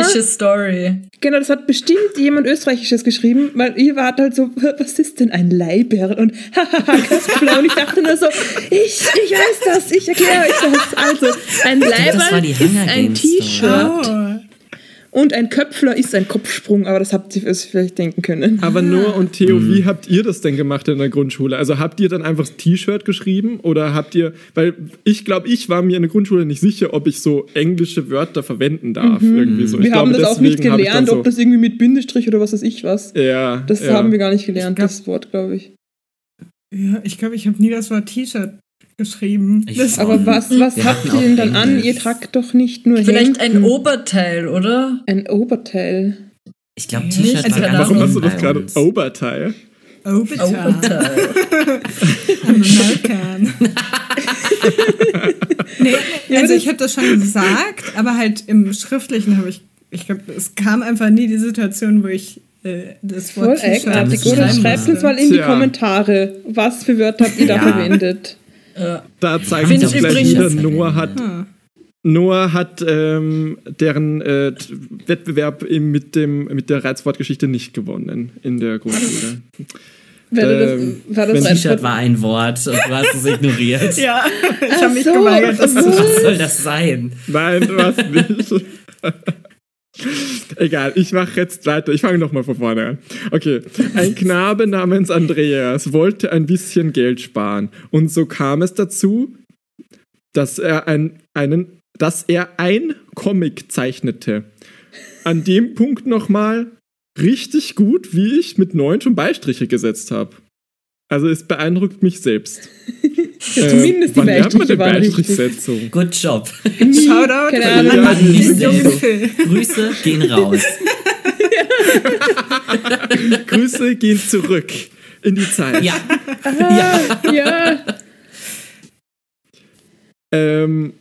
österreichische Story. Genau, das hat bestimmt jemand Österreichisches geschrieben, weil ihr wart halt so, was ist denn ein Leiberl? Und hahaha, Köpfler. Und ich dachte nur so, ich, ich weiß das, ich erkläre euch das. Also, ein das war Leiberl die ist ein. T-Shirt Oh. Und ein Köpfler ist ein Kopfsprung, aber das habt ihr euch vielleicht denken können. Aber Noah und Theo, wie habt ihr das denn gemacht in der Grundschule? Also habt ihr dann einfach das T-Shirt geschrieben oder habt ihr, weil ich glaube, ich war mir in der Grundschule nicht sicher, ob ich so englische Wörter verwenden darf. Irgendwie so. Ich Wir haben glaube, das auch nicht deswegen hab ich dann gelernt, so, ob das irgendwie mit Bindestrich oder was weiß ich was. Ja. Das ja. haben wir gar nicht gelernt, glaub- das Wort, glaube ich. Ja, ich glaube, ich habe nie das Wort T-Shirt geschrieben. Ich. Aber was, was Wir habt ihr denn dann an? Ihr tragt doch nicht nur Vielleicht ein Hemden. Oberteil, oder? ein Oberteil. Ich glaube, Nicht? T-Shirt Also war Warum hast du das gerade. Oberteil? Oberteil. Oberteil. American. nee, also ich habe das schon gesagt, aber halt im Schriftlichen habe ich, ich glaube, es kam einfach nie die Situation, wo ich äh, das Voll Wort T-Shirt eigenartig. Oder schreibt uns mal in die. Kommentare, was für Wörter habt ihr da Ja. verwendet. Ja. Da zeigt Find sich ich gleich wieder, Noah hat, Hm. Noah hat ähm, deren äh, Wettbewerb mit, dem, mit der Reizwortgeschichte nicht gewonnen in der Grundschule. Ähm, das, war das T-Shirt war ein Wort und du hast es ignoriert. Ja, ich habe mich so, geweigert. Was soll das sein? Nein, du hast nicht. Egal, ich mache jetzt weiter. Ich fange nochmal von vorne an. Okay. Ein Knabe namens Andreas wollte ein bisschen Geld sparen. Und so kam es dazu, dass er, ein, einen, dass er ein Comic zeichnete. An dem Punkt nochmal richtig gut, wie ich mit neun schon Beistriche gesetzt habe. Also es beeindruckt mich selbst. Ja, zumindest die Beistriche waren richtig. Good job. Shoutout an. Ja. Grüße gehen raus. Grüße gehen zurück in die Zeit. Ja, Ah, ja. Ähm,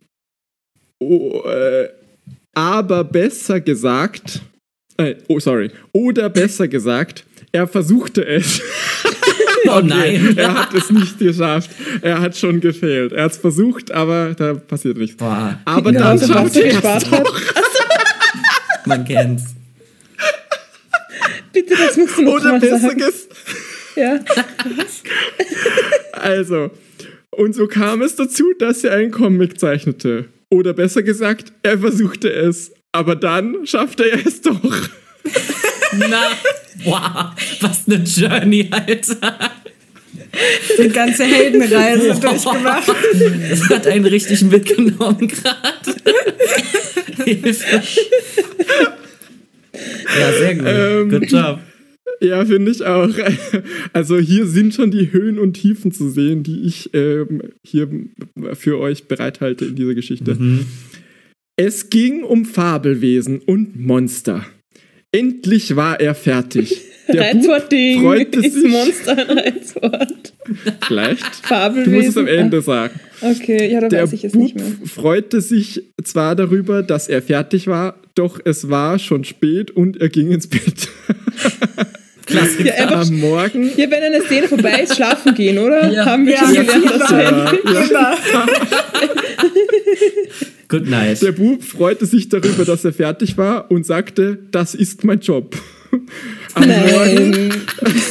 oh, äh, aber besser gesagt, äh, oh sorry, oder besser gesagt, er versuchte es. oh nein. er hat es nicht geschafft. Er hat schon gefehlt. Er hat es versucht, aber da passiert nichts. Boah, Aber Genau, dann so was schafft er es doch. man kennt's. Bitte, das musst du noch Oder mal besser sagen. gesagt. Ja. Also, und so kam es dazu, dass er einen Comic zeichnete. Oder besser gesagt, er versuchte es. Aber dann schaffte er es doch. Na, wow, was eine Journey, Alter. Die ganze Heldenreise durchgemacht. Das hat einen richtig mitgenommen gerade. Hilfe. Ja, sehr gut. Ähm, Good job. Ja, finde ich auch. Also hier sind schon die Höhen und Tiefen zu sehen, die ich ähm, hier für euch bereithalte in dieser Geschichte. Mhm. Es ging um Fabelwesen und Monster. Endlich war er fertig. Der Reizwortding freute ist sich Monster ein Reizwort. vielleicht. Du Fabelwesen. musst es am Ende sagen. Okay, ja, da Der weiß ich es Bub nicht mehr. freute sich zwar darüber, dass er fertig war, doch es war schon spät und er ging ins Bett. Klassiker. Ja, einfach, Am Morgen ja, wenn eine Szene vorbei ist, schlafen gehen, oder? Ja. Haben wir Ja, schon gelernt, dass ja. Good night. Der Bub freute sich darüber, dass er fertig war und sagte, das ist mein Job. Am Morgen, Nein,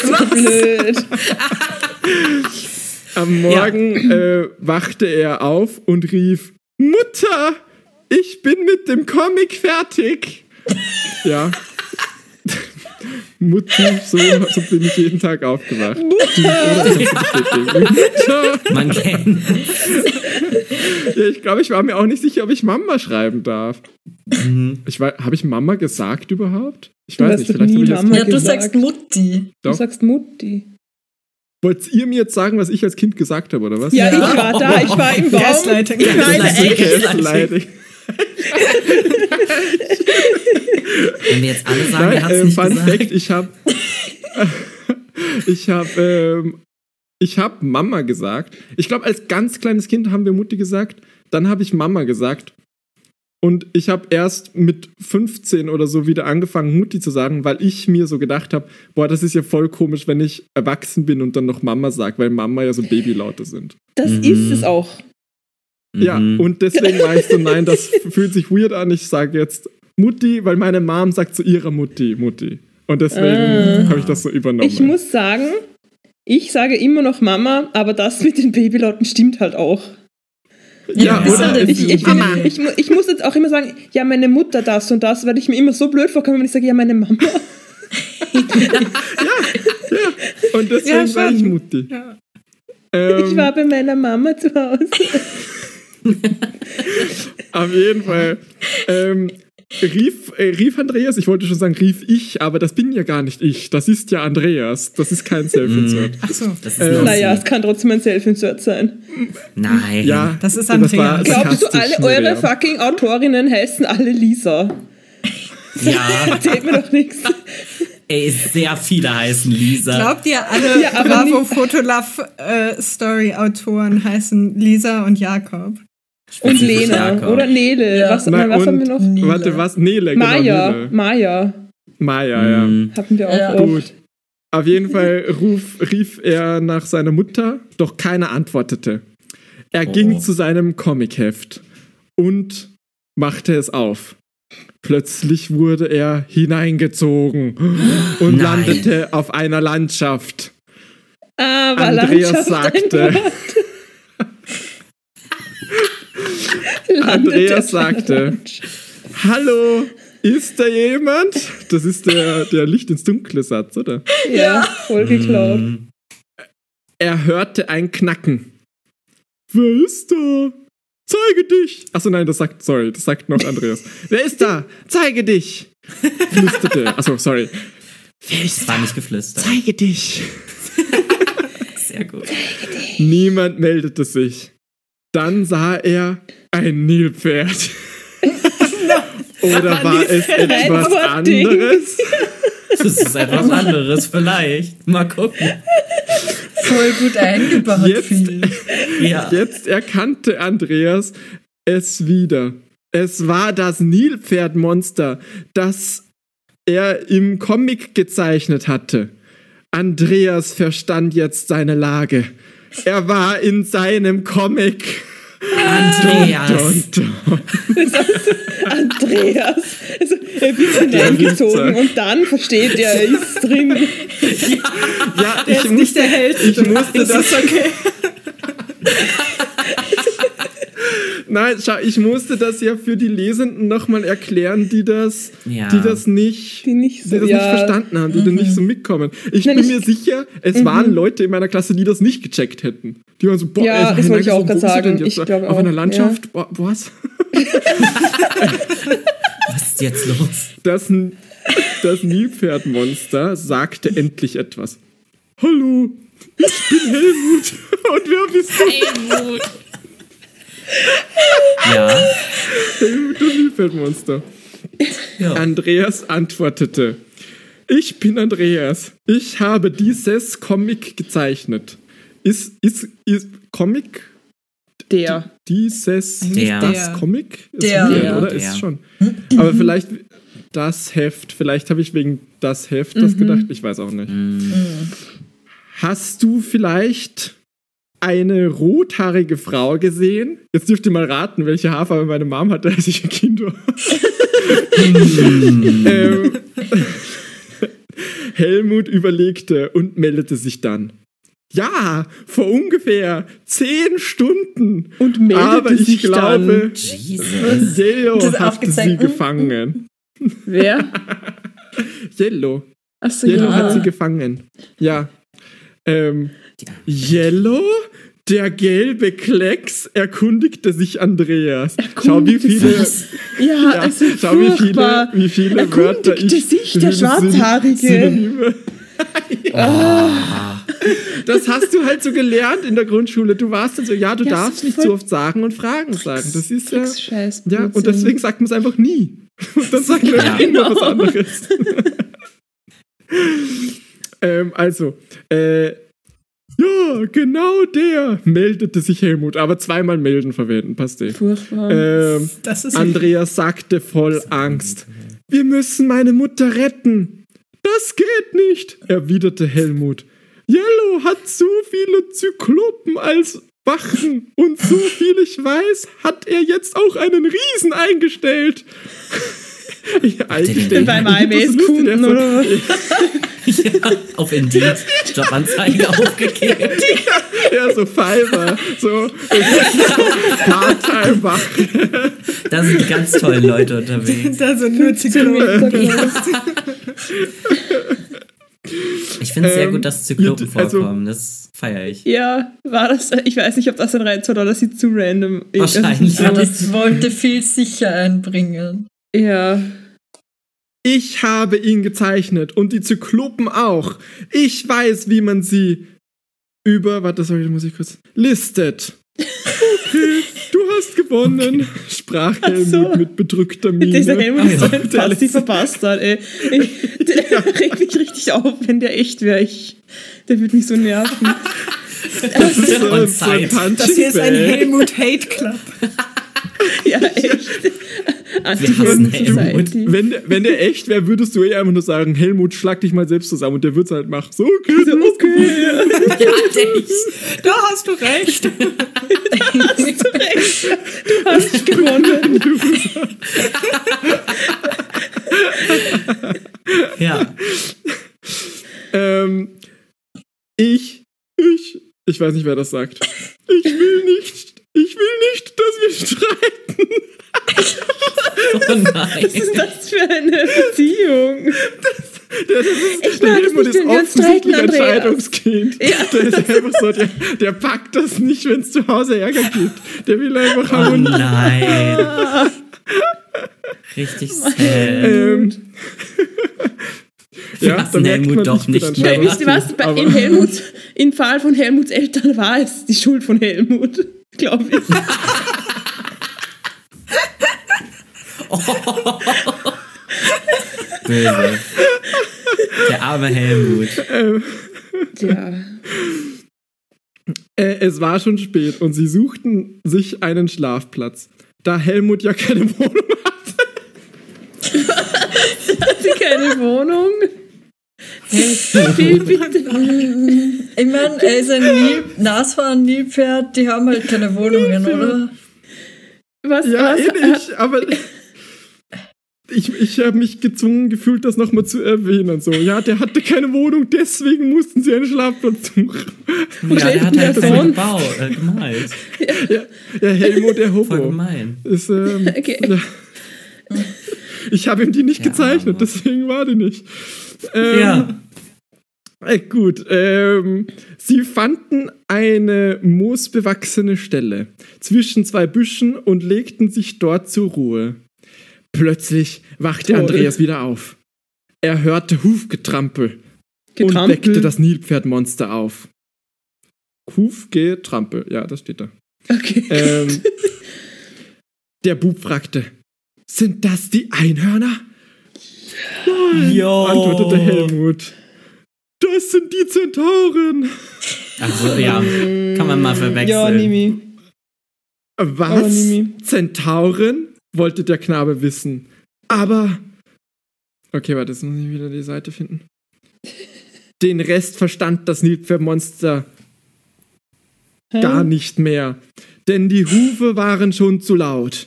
so blöd. am Morgen äh, wachte er auf und rief, Mutter, ich bin mit dem Comic fertig. Ja. Mutter, so, so bin ich jeden Tag aufgewacht. Mutter. Man kennt. Ja, ich glaube, ich war mir auch nicht sicher, ob ich Mama schreiben darf. Mhm. Ich habe ich Mama gesagt überhaupt? Ich Du weiß nicht, vielleicht habe ich. Mama Ja, du sagst Mutti. Du Doch. sagst Mutti. Wollt ihr mir jetzt sagen, was ich als Kind gesagt habe, oder was? Ja, ich war da, ich war im Baum. Gaslighting. Gaslighting. echt. Gaslighting. Wenn wir jetzt alle sagen, Nein, haben es äh, nicht Fun gesagt. Fact, ich habe ich habe ähm, ich habe Mama gesagt. Ich glaube, als ganz kleines Kind haben wir Mutti gesagt. Dann habe ich Mama gesagt. Und ich habe erst mit 15 oder so wieder angefangen, Mutti zu sagen, weil ich mir so gedacht habe, boah, das ist ja voll komisch, wenn ich erwachsen bin und dann noch Mama sage, weil Mama ja so Babylaute sind. Das Mhm. ist es auch. Ja, Mhm. und deswegen ich so, nein, das fühlt sich weird an. Ich sage jetzt Mutti, weil meine Mom sagt zu ihrer Mutti, Mutti. Und deswegen Ah. habe ich das so übernommen. Ich muss sagen, ich sage immer noch Mama, aber das mit den Babylauten stimmt halt auch. ja, ist oder? halt Es- Ich, ich, bin, ich, ich muss jetzt auch immer sagen, ja, meine Mutter das und das, weil ich mir immer so blöd vorkomme, wenn ich sage, ja, meine Mama. und deswegen Ja, war ich. Mutti. Ja. Ähm, Ich war bei meiner Mama zu Hause. auf jeden Fall. Ähm, rief, äh, rief Andreas, ich wollte schon sagen, rief ich, aber das bin ja gar nicht ich. Das ist ja Andreas. Das ist kein Self-Insert. Ach so. Das ist Ähm, Naja, es kann trotzdem ein Self-Insert sein. Nein. Ja, Das ist war Andreas. Glaubst du, alle eure Miriam. fucking Autorinnen heißen alle Lisa? Ja, Erzählt mir doch nichts. ey, sehr viele heißen Lisa. Glaubt ihr, alle Ja, Bravo Fotolove äh, Story Autoren heißen Lisa und Jakob? Und Lena, oder Nele. Ja. Was, Nein, was haben wir noch? Nele. Warte, was? Nele, genau. Maya. Nele. Maya Maya, ja. Mhm. hatten wir auch Ja. oft. Gut. Auf jeden Fall ruf, rief er nach seiner Mutter, doch keiner antwortete. Er Oh. ging zu seinem Comicheft und machte es auf. Plötzlich wurde er hineingezogen und Nein. landete auf einer Landschaft. Ah, war Andreas Landschaft sagte, Andreas sagte. Hallo, ist da jemand? Das ist der, der Licht ins Dunkle Satz, oder? Ja, voll geklaut. Mhm. Er hörte ein Knacken. Wer ist da? Zeige dich! Achso, nein, das sagt, sorry, das sagt noch Andreas. Wer ist da? Zeige dich! Flüsterte. Achso, sorry. Wer ist Das war nicht geflüstert. Zeige dich! Sehr gut. Niemand meldete sich. Dann sah er ein Nilpferd. Oder war es etwas anderes? Das ist etwas anderes vielleicht. Mal gucken. Voll gut eingebaut, Jetzt-. Ja. Jetzt erkannte Andreas es wieder. Es war das Nilpferdmonster, das er im Comic gezeichnet hatte. Andreas verstand jetzt seine Lage. Er war in seinem Comic. Andreas. Dun, dun. Andreas. Also, er wird hineingezogen Witzer. und dann versteht er, er ist drin. Ja, Der ich ist nicht musste, der Held. ich musste das das, ist okay. nein, schau, ich musste das ja für die Lesenden nochmal erklären, die das, Ja. die das nicht, Die nicht so, die das ja. nicht verstanden haben, die da nicht so mitkommen. Ich Nein, bin ich- mir sicher, es waren Leute in meiner Klasse, die das nicht gecheckt hätten. Die waren so, boah, Ja, ey, das wollte ich auch denn sagen. Ich glaub Auf auch, einer Landschaft? Boah, was? Was ist jetzt los? Das, das Nilpferdmonster sagte endlich etwas. Hallo, ich bin Helmut. Und wer bist du? Ja. Das Nilpferdmonster. ja. Andreas antwortete. Ich bin Andreas. Ich habe dieses Comic gezeichnet. Ist, ist, ist Comic Der. dieses Der. das. Comic? Ist Der. weird, Der. oder? Der. Ist schon. Aber vielleicht das Heft. Vielleicht habe ich wegen das Heft das gedacht. Ich weiß auch nicht. Hast du vielleicht eine rothaarige Frau gesehen? Jetzt dürft ihr mal raten, welche Haarfarbe meine Mom hatte, als ich ein Kind war. ähm, Helmut überlegte und meldete sich dann. Ja, vor ungefähr zehn Stunden. Und meldete Aber ich sich glaube, Jesus. Yellow Das hat sie gefangen. dann. Wer? Yellow. Achso, Yellow ja. hat sie gefangen. Ja. Ähm, Ja. Yellow? Der gelbe Klecks erkundigte sich Andreas. Schau, wie viele, Ja, ja, also schau, wie viele, wie viele Erkundigte Wörter ich. sich der Schwarzhaarige. Synonyme. Ah. Das hast du halt so gelernt in der Grundschule. Du warst dann so, ja, du Ja, darfst nicht so oft sagen und Fragen sagen. Das ist ja. Scheiß Ja, und deswegen sagt man es einfach nie. Und dann sagt man Ja. immer was Genau. anderes. ähm, also, äh, ja, genau der meldete sich Helmut, aber zweimal melden verwenden, passt eh. Furchtbar. Ähm, Das ist Andreas sagte voll Angst. Wir müssen meine Mutter retten. Das geht nicht, erwiderte Helmut. Yellow hat so viele Zyklopen als Wachen und so viel ich weiß, hat er jetzt auch einen Riesen eingestellt. ja, eigentlich den beim ist das der oder? ja, auf Indeed Jobanzeige aufgegeben. Ja, so Fiverr, so Part-Time-Wachen. Da sind die ganz tollen Leute unterwegs. da sind nur Zyklopen. Ich finde es sehr Ähm, gut, dass Zyklopen also- vorkommen. Das feiere ich. Ja, war das, ich weiß nicht, ob das ein Reiz war oder dass sie zu random Wahrscheinlich. Ja, das wollte viel sicher einbringen. Ja. Ich habe ihn gezeichnet und die Zyklopen auch. Ich weiß, wie man sie über, warte, sorry, da muss ich kurz, listet. Okay, du hast gewonnen, sprach Ach so. Helmut mit bedrückter Miene. Dieser Helmut ist so ein passiver Bastard, ey. Ich, der regt mich richtig auf, wenn der echt wäre. Der würde mich so nerven. Das ist so, so ein. Punching Das hier ist ein. Helmut Hate Club. Ja, echt. Wir hassen Helmut. Wenn, wenn der echt wäre, würdest du eh einfach nur sagen, Helmut, schlag dich mal selbst zusammen und der würde es halt machen. So, okay, So, okay. Ja, echt. Da hast du recht. Hast du recht. Du hast gewonnen. Ja. Ähm, ich, ich, ich weiß nicht, wer das sagt. Ich will nicht, ich will nicht, dass wir streiten. Oh nein. Was ist das für eine Beziehung? Der, das ist, Ich der mag es Helmut nicht, ist offensichtlich ein. Scheidungskind. Ja. Der ist einfach so, der, der packt das nicht, wenn es zu Hause Ärger gibt. Der will einfach Oh Harmonie. nein. Richtig sad. Ähm, Wir ja, hassen da merkt Helmut man, doch nicht mehr. Wisst ihr was? Bei, in Helmuts, Im Fall von Helmuts Eltern war es die Schuld von Helmut, glaube ich. Böse. Der arme Helmut. Ja. Äh, es war schon spät und sie suchten sich einen Schlafplatz. Da Helmut ja keine Wohnung hatte. Hat sie keine Wohnung? Hey, bitte. Ich meine, er ist ein Nil Nashorn, Nilpferd, die haben halt keine Wohnungen, oder? Was, Ja, was, eh nicht, aber ich, ich habe mich gezwungen gefühlt, das nochmal zu erwähnen. So, ja, der hatte keine Wohnung, deswegen mussten sie einen Schlafplatz suchen. Ja, der hat halt voll gebaut, äh, gemalt. Ja, ja Helmut, der Voll Hobo. gemein. Ist, ähm, Okay. ja. Ich habe ihm die nicht Der gezeichnet, deswegen war die nicht. Ähm, Ja. Äh, gut, ähm, sie fanden eine moosbewachsene Stelle zwischen zwei Büschen und legten sich dort zur Ruhe. Plötzlich wachte Toll. Andreas wieder auf. Er hörte Hufgetrampel und Getrampel. weckte das Nilpferdmonster auf. Hufgetrampel, ja, das steht da. Okay. Ähm, der Bub fragte: Sind das die Einhörner? Nein, Jo. antwortete Helmut. Das sind die Zentauren. Also, ja, kann man mal verwechseln. Ja, Nimi. Was? Oh, Nimi. Zentauren? wollte der Knabe wissen. Aber. Okay, warte, jetzt muss ich wieder die Seite finden. Den Rest verstand das Nilpferdmonster Hä? gar nicht mehr, denn die Hufe waren schon zu laut.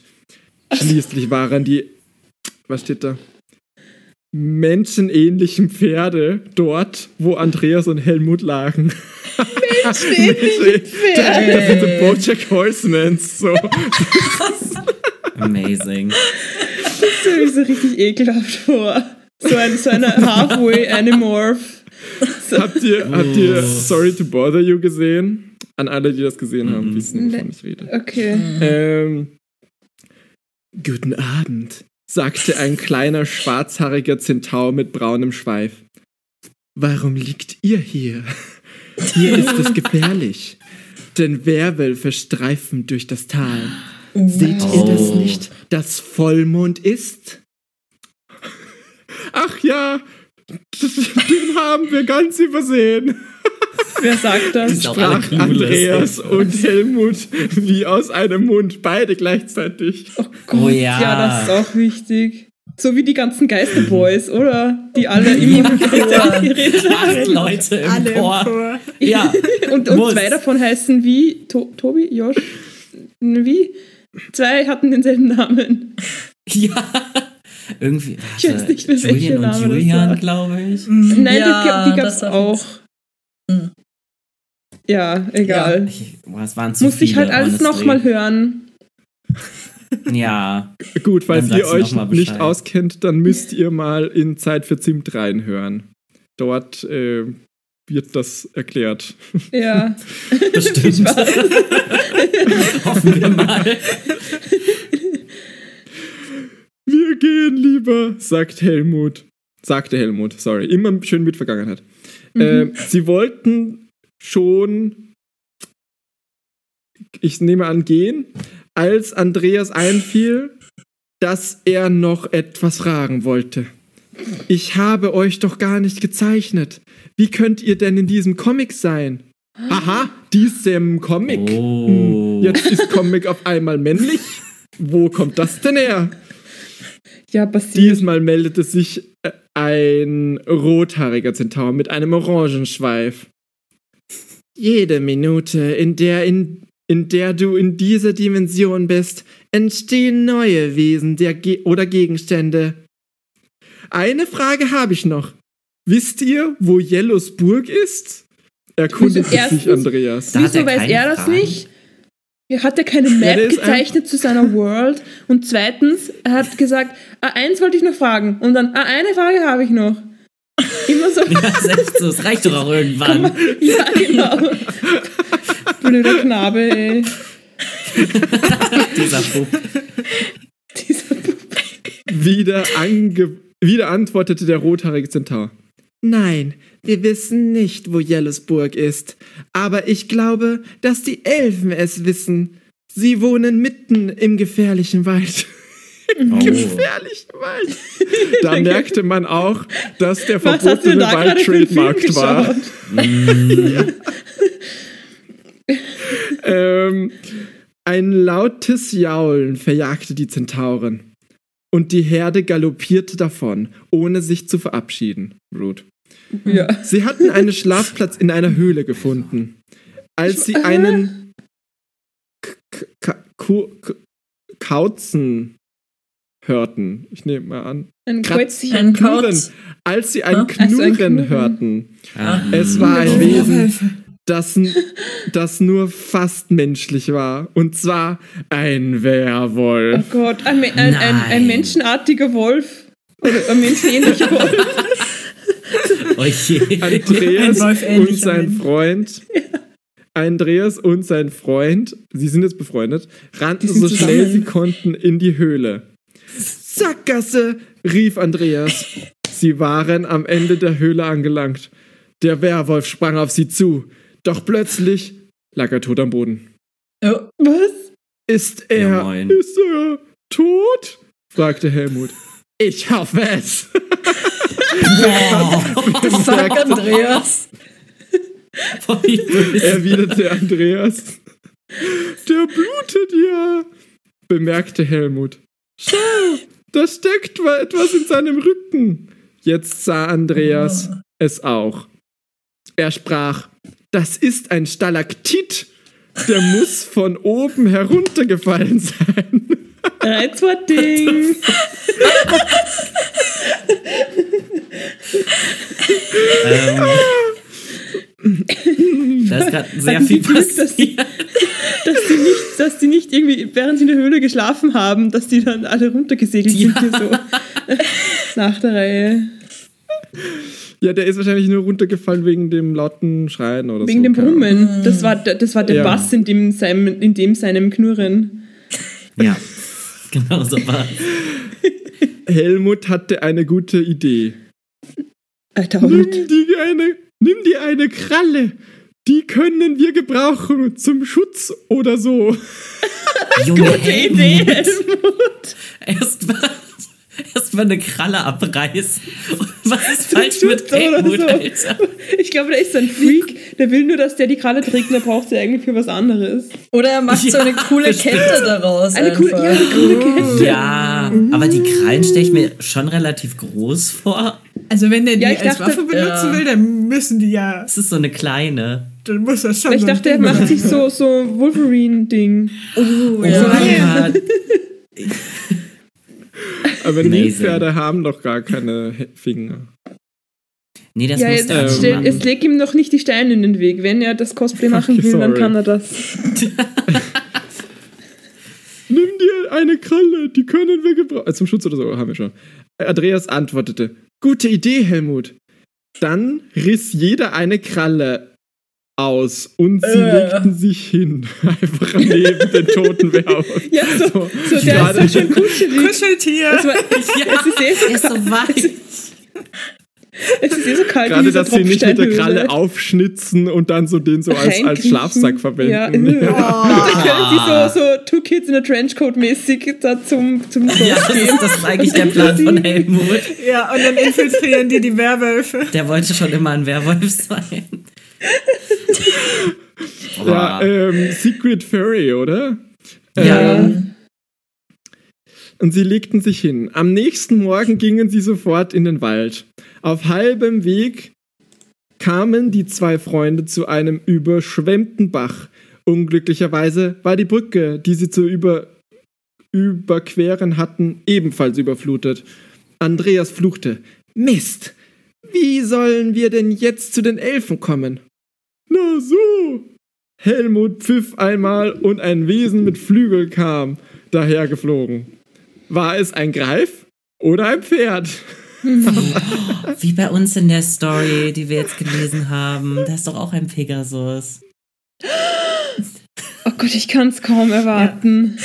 Schließlich waren die, was steht da? Menschenähnlichen Pferde dort, wo Andreas und Helmut lagen. Menschenähnliche Das Pferde. sind so Bojack Horsemans. So. Amazing. Das stelle ich so richtig ekelhaft vor. So, ein, so eine Halfway Animorph. So. Habt ihr, habt ihr. Sorry to Bother You gesehen? An alle, die das gesehen haben, Mhm. wissen, wovon Ne. ich rede. Okay. Ähm, guten Abend, sagte ein kleiner schwarzhaariger Zentaur mit braunem Schweif. Warum liegt ihr hier? Hier ist es gefährlich, denn Werwölfe streifen durch das Tal. Seht ihr das Oh. nicht, dass Vollmond ist? Ach ja, den haben wir ganz übersehen, Wer sagt das? Alle sprach. Andreas und Helmut wie aus einem Mund, beide gleichzeitig. Oh Gott, Oh ja. ja. das ist auch wichtig. So wie die ganzen Geisterboys, oder? Die alle immer Ja. geredet Acht haben. Leute im Alle im Chor. Chor. Ja. Und, und zwei davon heißen wie to Tobi, Josh, wie? Zwei hatten denselben Namen. Ja. Irgendwie. Ich weiß warte, nicht mehr, welche Julian und Name das Julian, glaube ich. Nein, Ja, die, die gab es auch. Ja, egal. Ich, boah, es waren zu Muss ich viele, halt alles nochmal hören. Ja. Gut, falls ihr euch nicht auskennt, dann müsst ihr mal in Zeit für Zimt reinhören. Dort äh, wird das erklärt. Ja. Bestimmt. Hoffen wir mal. Wir gehen lieber, sagt Helmut. Sagte Helmut, sorry. Immer schön mit Vergangenheit. Mhm. Äh, sie wollten schon, ich nehme an, gehen, als Andreas einfiel, dass er noch etwas fragen wollte. Ich habe euch doch gar nicht gezeichnet. Wie könnt ihr denn in diesem Comic sein? Aha, diesem Comic. Oh. Hm, Jetzt ist Comic auf einmal männlich. Wo kommt das denn her? Ja, passiert. Diesmal meldete sich ein rothaariger Zentaur mit einem Orangenschweif. Jede Minute, in der, in, in der du in dieser Dimension bist, entstehen neue Wesen der Ge oder Gegenstände. Eine Frage habe ich noch. Wisst ihr, wo Yellows Burg ist? Erstens- sich Andreas. Da Wieso er weiß er das Fragen. nicht? Er hat ja keine Map ein- gezeichnet zu seiner World. Und zweitens, er hat gesagt, ah, eins wollte ich noch fragen. Und dann, ah, eine Frage habe ich noch. Immer so, Ja, selbst so, es reicht doch auch irgendwann. ja, genau. Blöder Knabe, ey. Dieser Bub. Dieser Wieder, ange wieder antwortete der rothaarige Zentaur. Nein, wir wissen nicht, wo Yellowsburg ist. Aber ich glaube, dass die Elfen es wissen. Sie wohnen mitten im gefährlichen Wald. Im Oh. gefährlichen Wald. Da merkte man auch, dass der verbotene Wald trademarked war. Ähm, ein lautes Jaulen verjagte die Zentauren. Und die Herde galoppierte davon, ohne sich zu verabschieden. Rude. Ja. Sie hatten einen Schlafplatz in einer Höhle gefunden. Als sie einen Kauzen hörten, ich nehme mal an, Ein Kreuzchen. Ein Knurren, als sie ein Ah, also ein Knurren Knurren. hörten, Ah, es war ein Oh, Wesen, das, das nur fast menschlich war. Und zwar ein Oh Werwolf. Gott, ein, ein, ein, ein menschenartiger Wolf. Oder ein menschenähnlicher Wolf. Oh je. Andreas und sein. Freund. Andreas und sein Freund, sie sind jetzt befreundet, rannten so schnell sie konnten in die Höhle. Sackgasse, rief Andreas. Sie waren am Ende der Höhle angelangt. Der Werwolf sprang auf sie zu. Doch plötzlich lag er tot am Boden. Oh, Was? Ist er. Ja, ist er tot? fragte Helmut. Ich hoffe es. Boah, fuck, Andreas. erwiderte Andreas. Der blutet ja, bemerkte Helmut. Schau, da steckt wa- etwas in seinem Rücken. Jetzt sah Andreas es auch. Er sprach, das ist ein Stalaktit. Der muss von oben heruntergefallen sein. Reizwortding. ähm, da ist gerade sehr Hatten viel Glück, dass die- passiert. Dass die nicht, dass die nicht irgendwie, während sie in der Höhle geschlafen haben, dass die dann alle runtergesegelt sind Ja. hier so. Nach der Reihe. Ja, der ist wahrscheinlich nur runtergefallen wegen dem lauten Schreien oder Wegen so. dem keine Ahnung. Brummen. Das war, der- das war der Ja. Bass in dem, seinem, in dem seinem Knurren. Ja, genau so war Helmut hatte eine gute Idee. Alter, Nimm die eine, nimm dir eine Kralle. Die können wir gebrauchen zum Schutz oder so. Junge Idee, Helmut. Erstmal erst mal eine Kralle abreißen. Und was ist falsch mit Helmut, so. Alter? Ich glaube, der ist so ein Freak. Der will nur, dass der die Kralle trägt und der braucht sie eigentlich für was anderes. Oder er macht so Ja, eine coole. Kette daraus. Eine coole, ja, eine coole Kette. Ja, aber die Krallen stelle ich mir schon relativ groß vor. Also wenn der die Ja, ich als dachte- Waffe benutzen ja. will, dann müssen die ja, Es ist so eine kleine. Dann muss das schon Ich dachte, er Ding macht sich so, so Wolverine-Ding. Oh, Oh ja. Gott. Aber. Nilpferde haben doch gar keine Finger. Nee, das Ja, muss jetzt der ähm, stell, Mann. es leg ihm noch nicht die Steine in den Weg. Wenn er das Cosplay machen will, dann sorry. kann er das. Nimm dir eine Kralle, die können wir gebrauchen. Äh, zum Schutz oder so, haben wir schon. Andreas antwortete: Gute Idee, Helmut. Dann riss jeder eine Kralle aus und sie Äh. legten sich hin. Einfach neben den toten Werwolf. Ja, so, So, so der ist so schön kuschelig. Kuscheltier. Das war, es ist eh so Er ist so weit. Es ist eh so kalt Gerade, dass sie nicht mit der. Kralle aufschnitzen und dann so den so als, als. Schlafsack verwenden. Ja, in, oh. Dann können sie so, so Two Kids in a Trenchcoat mäßig da zum, zum Ja, das gehen. ist, das ist eigentlich der Plan von Helmut. Ja, und dann infiltrieren die die Werwölfe. Der wollte schon immer ein Werwolf sein. Ja, Boah. ähm, Secret Furry, oder? Ja. Ähm, und sie legten sich hin. Am nächsten Morgen gingen sie sofort in den Wald. Auf halbem Weg kamen die zwei Freunde zu einem überschwemmten Bach. Unglücklicherweise war die Brücke, die sie zu über überqueren hatten, ebenfalls überflutet. Andreas fluchte. Mist! Wie sollen wir denn jetzt zu den Elfen kommen? Na so! Helmut pfiff einmal und ein Wesen mit Flügel kam dahergeflogen. War es ein Greif oder ein Pferd? Wie bei uns in der Story, die wir jetzt gelesen haben. Da ist doch auch ein Pegasus. Oh Gott, ich kann es kaum erwarten.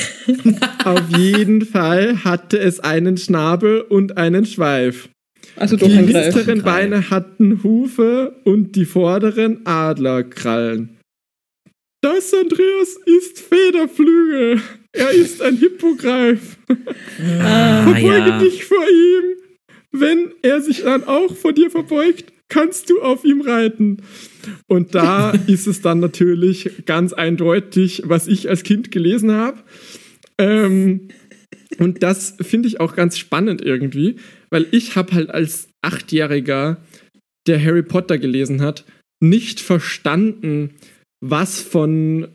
Auf jeden Fall hatte es einen Schnabel und einen Schweif. Also doch Die hinteren Beine hatten Hufe und die vorderen Adlerkrallen. Das, Andreas, ist Federflügel. Er ist ein Hippogreif. Ah, Verbeuge ja. dich vor ihm. Wenn er sich dann auch vor dir verbeugt, kannst du auf ihm reiten. Und da ist es dann natürlich ganz eindeutig, was ich als Kind gelesen habe. Ähm, und das finde ich auch ganz spannend irgendwie, weil ich habe halt als Achtjähriger, der Harry Potter gelesen hat, nicht verstanden, was von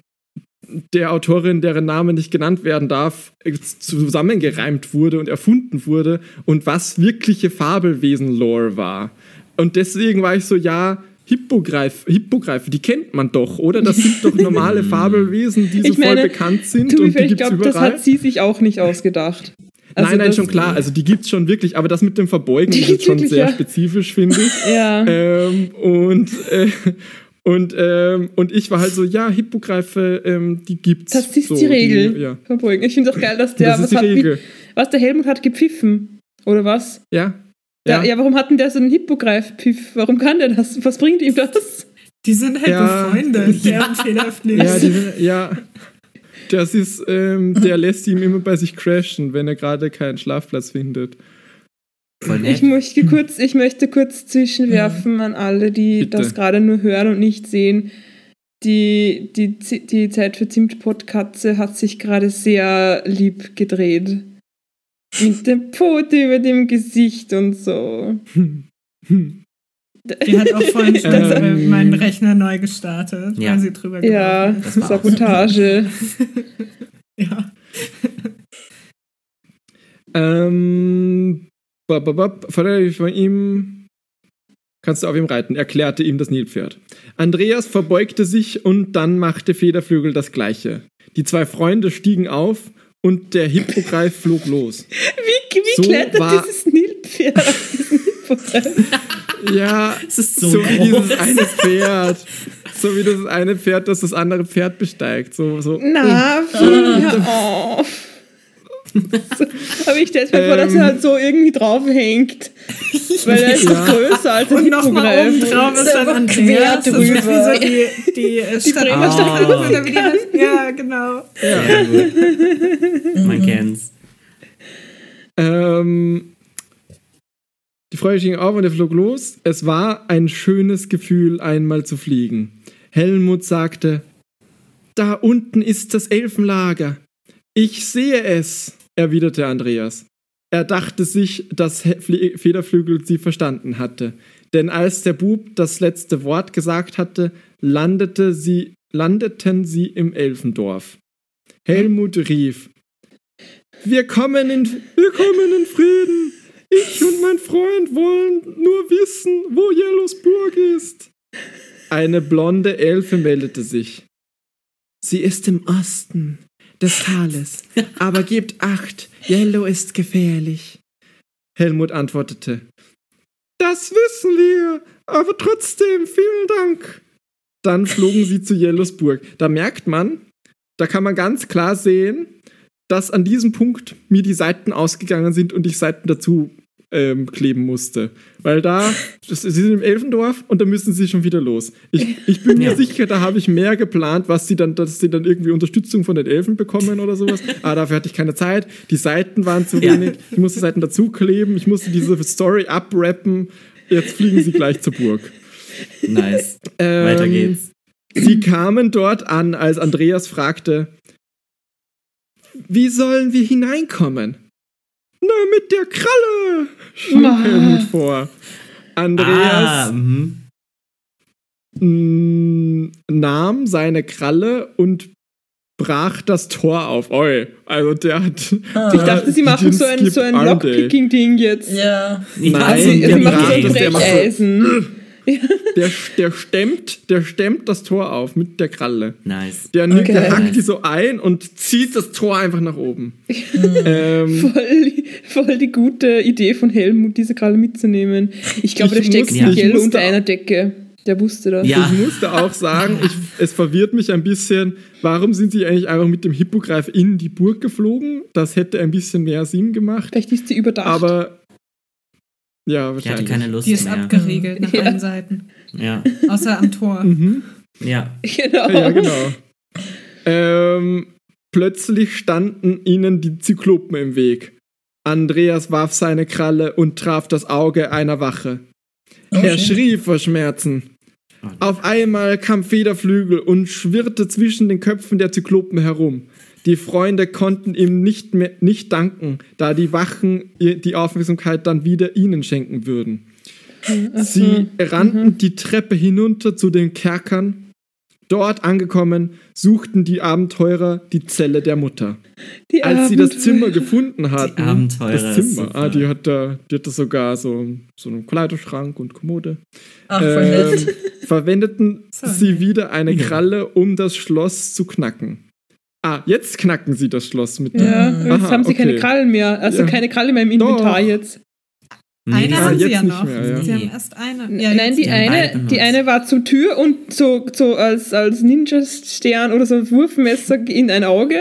der Autorin, deren Name nicht genannt werden darf, zusammengereimt wurde und erfunden wurde und was wirkliche Fabelwesen-Lore war. Und deswegen war ich so, ja, Hippogreif, Hippogreife, die kennt man doch, oder? Das sind doch normale Fabelwesen, die so meine, voll bekannt sind Du, und die ich glaube, das hat sie sich auch nicht ausgedacht. Also nein, nein, schon klar. Also die gibt's schon wirklich, aber das mit dem Verbeugen Die ist jetzt schon sehr ja. spezifisch, finde ich. Ja. ähm, und äh, und, ähm, und ich war halt so, ja, Hippogreife, ähm, die gibt's. Das ist so, die Regel. ja. Verbeugen. Ich finde es auch geil, dass der, das ist was, die hat, Regel. was der Helmut hat gepfiffen. Oder was? Ja. Ja. Ja. ja, warum hat denn der so einen Hippogreif-Pfiff? Warum kann der das? Was bringt ihm das? Die sind halt Ja. befreundet, der und Federflügel. Ja, die, ja. Das ist, ähm, der lässt ihn immer bei sich crashen, wenn er gerade keinen Schlafplatz findet. Ich möchte kurz, ich möchte kurz zwischenwerfen an alle, die Bitte. das gerade nur hören und nicht sehen. Die, die, die Zeit für Zimtpottkatze hat sich gerade sehr lieb gedreht. Mit der Pfote über dem Gesicht und so. Die hat auch vorhin Ähm. äh, meinen Rechner neu gestartet, Ja. weil sie drüber Ja, gelaufen ist. Sabotage. Ja. Ähm, bop, bop, Vater von ihm kannst du auf ihm reiten, erklärte ihm das Nilpferd. Andreas verbeugte sich und dann machte Federflügel das Gleiche. Die zwei Freunde stiegen auf und der Hippogreif flog los. Wie, wie So klettert war- dieses Nilpferd auf diesen vorbereitet. Ja, Es ist so so, wie dieses eine Pferd. So wie das eine Pferd, das das andere Pferd besteigt. So, so. Na, hör auf. So, aber ich stelle mir vor, dass er Ähm. halt so irgendwie draufhängt. Weil er ist Ja. größer als ein Und nochmal oben drauf ist dann einfach Andreas. quer Das ist wie drüber. so die, die, Stadt Bremer die heißt. Ja, genau. Gut. Man kennt's. Ähm, die Freude ging auf und er flog los. Es war ein schönes Gefühl, einmal zu fliegen. Helmut sagte, da unten ist das Elfenlager. Ich sehe es, erwiderte Andreas. Er dachte sich, dass Federflügel sie verstanden hatte. Denn als der Bub das letzte Wort gesagt hatte, landete sie, landeten sie im Elfendorf. Helmut rief, wir kommen in, wir kommen in Frieden. Ich und mein Freund wollen nur wissen, wo Yellows Burg ist. Eine blonde Elfe meldete sich. Sie ist im Osten des Tales, aber gebt acht, Yellow ist gefährlich. Helmut antwortete. Das wissen wir, aber trotzdem vielen Dank. Dann flogen sie zu Yellows Burg. Da merkt man, da kann man ganz klar sehen, dass an diesem Punkt mir die Seiten ausgegangen sind und ich Seiten dazu ähm, kleben musste. Weil da, das, sie sind im Elfendorf und da müssen sie schon wieder los. Ich, ich bin mir Ja. sicher, da habe ich mehr geplant, was sie dann, dass sie dann irgendwie Unterstützung von den Elfen bekommen oder sowas. Aber dafür hatte ich keine Zeit. Die Seiten waren zu Ja. wenig. Ich musste Seiten dazu kleben. Ich musste diese Story abrappen. Jetzt fliegen sie gleich zur Burg. Nice. Ähm, Weiter geht's. Sie kamen dort an, als Andreas fragte, wie sollen wir hineinkommen? Na, mit der Kralle, schlug vor. Andreas Ah, mhm. mh, nahm seine Kralle und brach das Tor auf. Oi, also der hat... Ich dachte, sie machen so ein, so ein Lockpicking-Ding jetzt. Ja. Ja, Nein, Also, der sie machen so brach ein das, der macht so-. Der, der, stemmt, der stemmt das Tor auf mit der Kralle. Nice. Der, nimmt, Okay. der hackt die so ein und zieht das Tor einfach nach oben. ähm, Voll, voll die gute Idee von Helmut, diese Kralle mitzunehmen. Ich glaube, der steckt muss- mit ich Yellow musste unter einer Decke. Der wusste das. Ja. Ich musste auch sagen, ich, es verwirrt mich ein bisschen, warum sind sie eigentlich einfach mit dem Hippogreif in die Burg geflogen? Das hätte ein bisschen mehr Sinn gemacht. Vielleicht ist sie überdacht. Aber ja, Ich hatte wahrscheinlich. keine Lust Die ist mehr. abgeriegelt nach Ja. allen Seiten. Ja, Außer am Tor. Mhm. ja. genau. Ja, genau. ähm, plötzlich standen ihnen die Zyklopen im Weg. Andreas warf seine Kralle und traf das Auge einer Wache. Er Okay. schrie vor Schmerzen. Oh, Auf einmal kam Federflügel und schwirrte zwischen den Köpfen der Zyklopen herum. Die Freunde konnten ihm nicht mehr nicht danken, da die Wachen die Aufmerksamkeit dann wieder ihnen schenken würden. Sie rannten die Treppe hinunter zu den Kerkern. Dort angekommen, suchten die Abenteurer die Zelle der Mutter. Die Als sie das. Zimmer gefunden hatten, Abenteurer das Zimmer, ah, die hat da, die hat da sogar so, so einen Kleiderschrank und Kommode. Ach, Ähm, verwendeten So sie wieder eine. Kralle, um das Schloss zu knacken. Ah, jetzt knacken sie das Schloss mit dem. Ja, jetzt Aha, haben sie keine okay. Krallen mehr. Also Ja. keine Kralle mehr im Inventar Doch. jetzt. Eine die haben sind- sie ja noch. mehr, ja. Sie haben erst eine. Nein, jetzt- die die eine, die eine war zur Tür und so, so als, als Ninja-Stern oder so ein Wurfmesser in ein Auge.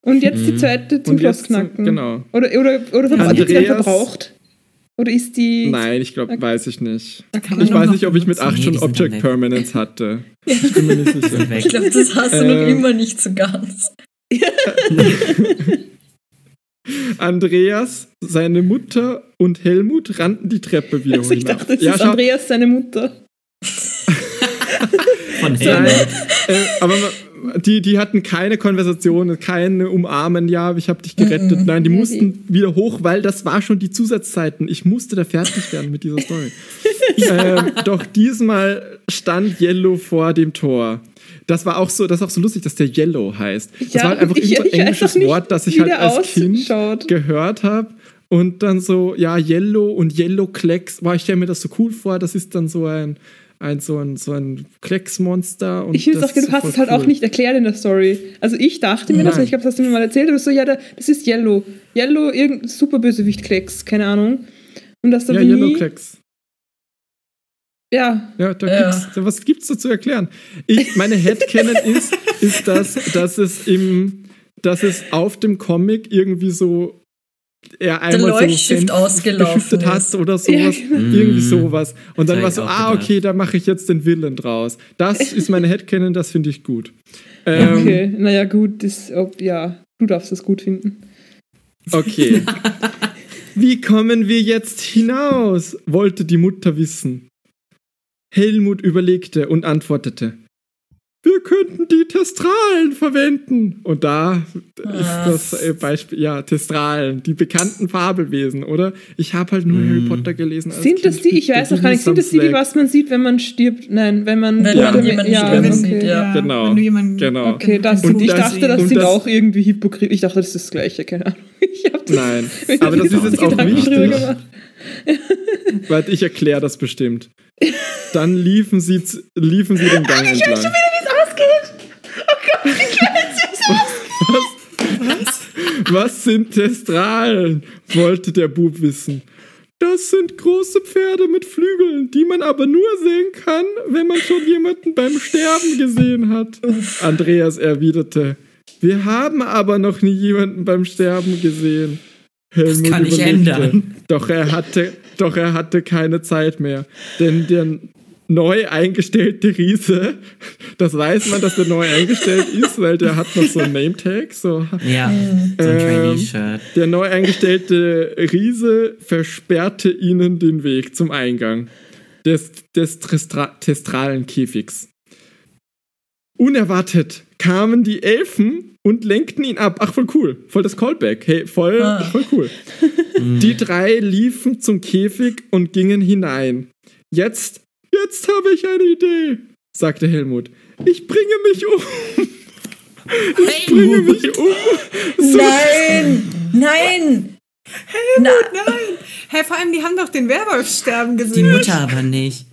Und jetzt die Mhm. zweite zum Schloss knacken. genau. Oder, oder, oder die Andreas- verbraucht? Oder ist die. Nein, ich glaube, Okay. weiß ich nicht. Man Ich weiß noch nicht, ob ich mit benutzen. 8 Nee, schon Object. Permanence hatte. Ich bin mir nicht sicher. Ich glaube, das hast du noch Ähm. immer nicht so ganz. Andreas, seine Mutter und Helmut rannten die Treppe wieder Also ich hinab. dachte, es ja, ist Andreas seine Mutter. Von Nein, Helmut. äh, aber ma- die, die hatten keine Konversation, keine Umarmen, ja, ich habe dich gerettet. Nein, die Ja, mussten wieder hoch, weil das war schon die Zusatzzeiten. Ich musste da fertig werden mit dieser Story. ähm, doch diesmal stand Yellow vor dem Tor. Das war auch so, das ist auch so lustig, dass der Yellow heißt. Das Ja, war halt einfach ich- irgendein weiß englisches Wort, das ich halt als Kind gehört habe. Und dann so, ja, Yellow und Yellow Klecks. Boah, ich stelle mir das so cool vor. Das ist dann so ein, ein so ein, so ein Klecksmonster. Und Ich finde es das auch, du hast es halt cool. auch nicht erklärt in der Story. Also ich dachte mir das, Nein. ich glaube, das hast du mir mal erzählt, aber so, ja, da- das ist Yellow. Yellow, irgendein super Bösewicht Klecks, keine Ahnung. Und dass da Ja, Yellow Cracks. ja, Ja, da Ja. Gibt's, was gibt's da zu erklären? Ich, meine Headcanon ist, ist das, dass es im, dass es auf dem Comic irgendwie so er einmal so Leuchtstift Senf ausgelaufen ist. oder sowas. Ja, genau. Irgendwie sowas. Und dann war so, ah, gedacht. okay, da mache ich jetzt den Villain draus. Das ist meine Headcanon, das finde ich gut. Ähm, okay. Naja, gut, das, ob, ja, du darfst das gut finden. Okay. Wie kommen wir jetzt hinaus? wollte die Mutter wissen. Helmut überlegte und antwortete. Wir könnten die Testralen verwenden. Und da Ah. ist das äh, Beispiel, ja, Testralen, die bekannten Fabelwesen, oder? Ich habe halt nur Mm. Harry Potter gelesen. als Sind das Kind. die, ich weiß noch gar nicht, sind das die, die was man sieht, wenn man stirbt? Nein, wenn man, Wenn man jemanden ja, sterben okay. sieht, ja. Genau, Wenn du jemanden genau. Okay, das, Und ich das- dachte, das sind das- auch irgendwie Hypokrit. Ich dachte, das ist das Gleiche, keine Ahnung. Ich hab das Nein, aber das ist jetzt auch wichtig. gemacht. Warte, ich erkläre das bestimmt. Dann liefen sie, z- liefen sie den Gang entlang. wie es ausgeht. Was? Sind Testralen? wollte der Bub wissen. Das sind große Pferde mit Flügeln, die man aber nur sehen kann, wenn man schon jemanden beim Sterben gesehen hat. Andreas erwiderte. Wir haben aber noch nie jemanden beim Sterben gesehen. Helmut kann ich überlegte. ändern. Doch er hatte, doch er hatte keine Zeit mehr, denn der neu eingestellte Riese, das weiß man, dass der neu eingestellt ist, weil der hat noch so ein Name-Tag, so Ja, so ein Ähm, Trainee-Shirt. der neu eingestellte Riese versperrte ihnen den Weg zum Eingang des, des Testra testralen Käfigs. Unerwartet kamen die Elfen und lenkten ihn ab. Ach, voll cool. Voll das Callback. Hey, voll, Ah. voll cool. Die drei liefen zum Käfig und gingen hinein. Jetzt, jetzt habe ich eine Idee, sagte Helmut. Ich bringe mich um. Ich bringe mich um. So Nein! Nein! Na, Nein! Hey, vor allem, die haben doch den Werwolf sterben Die gesehen. Mutter aber nicht.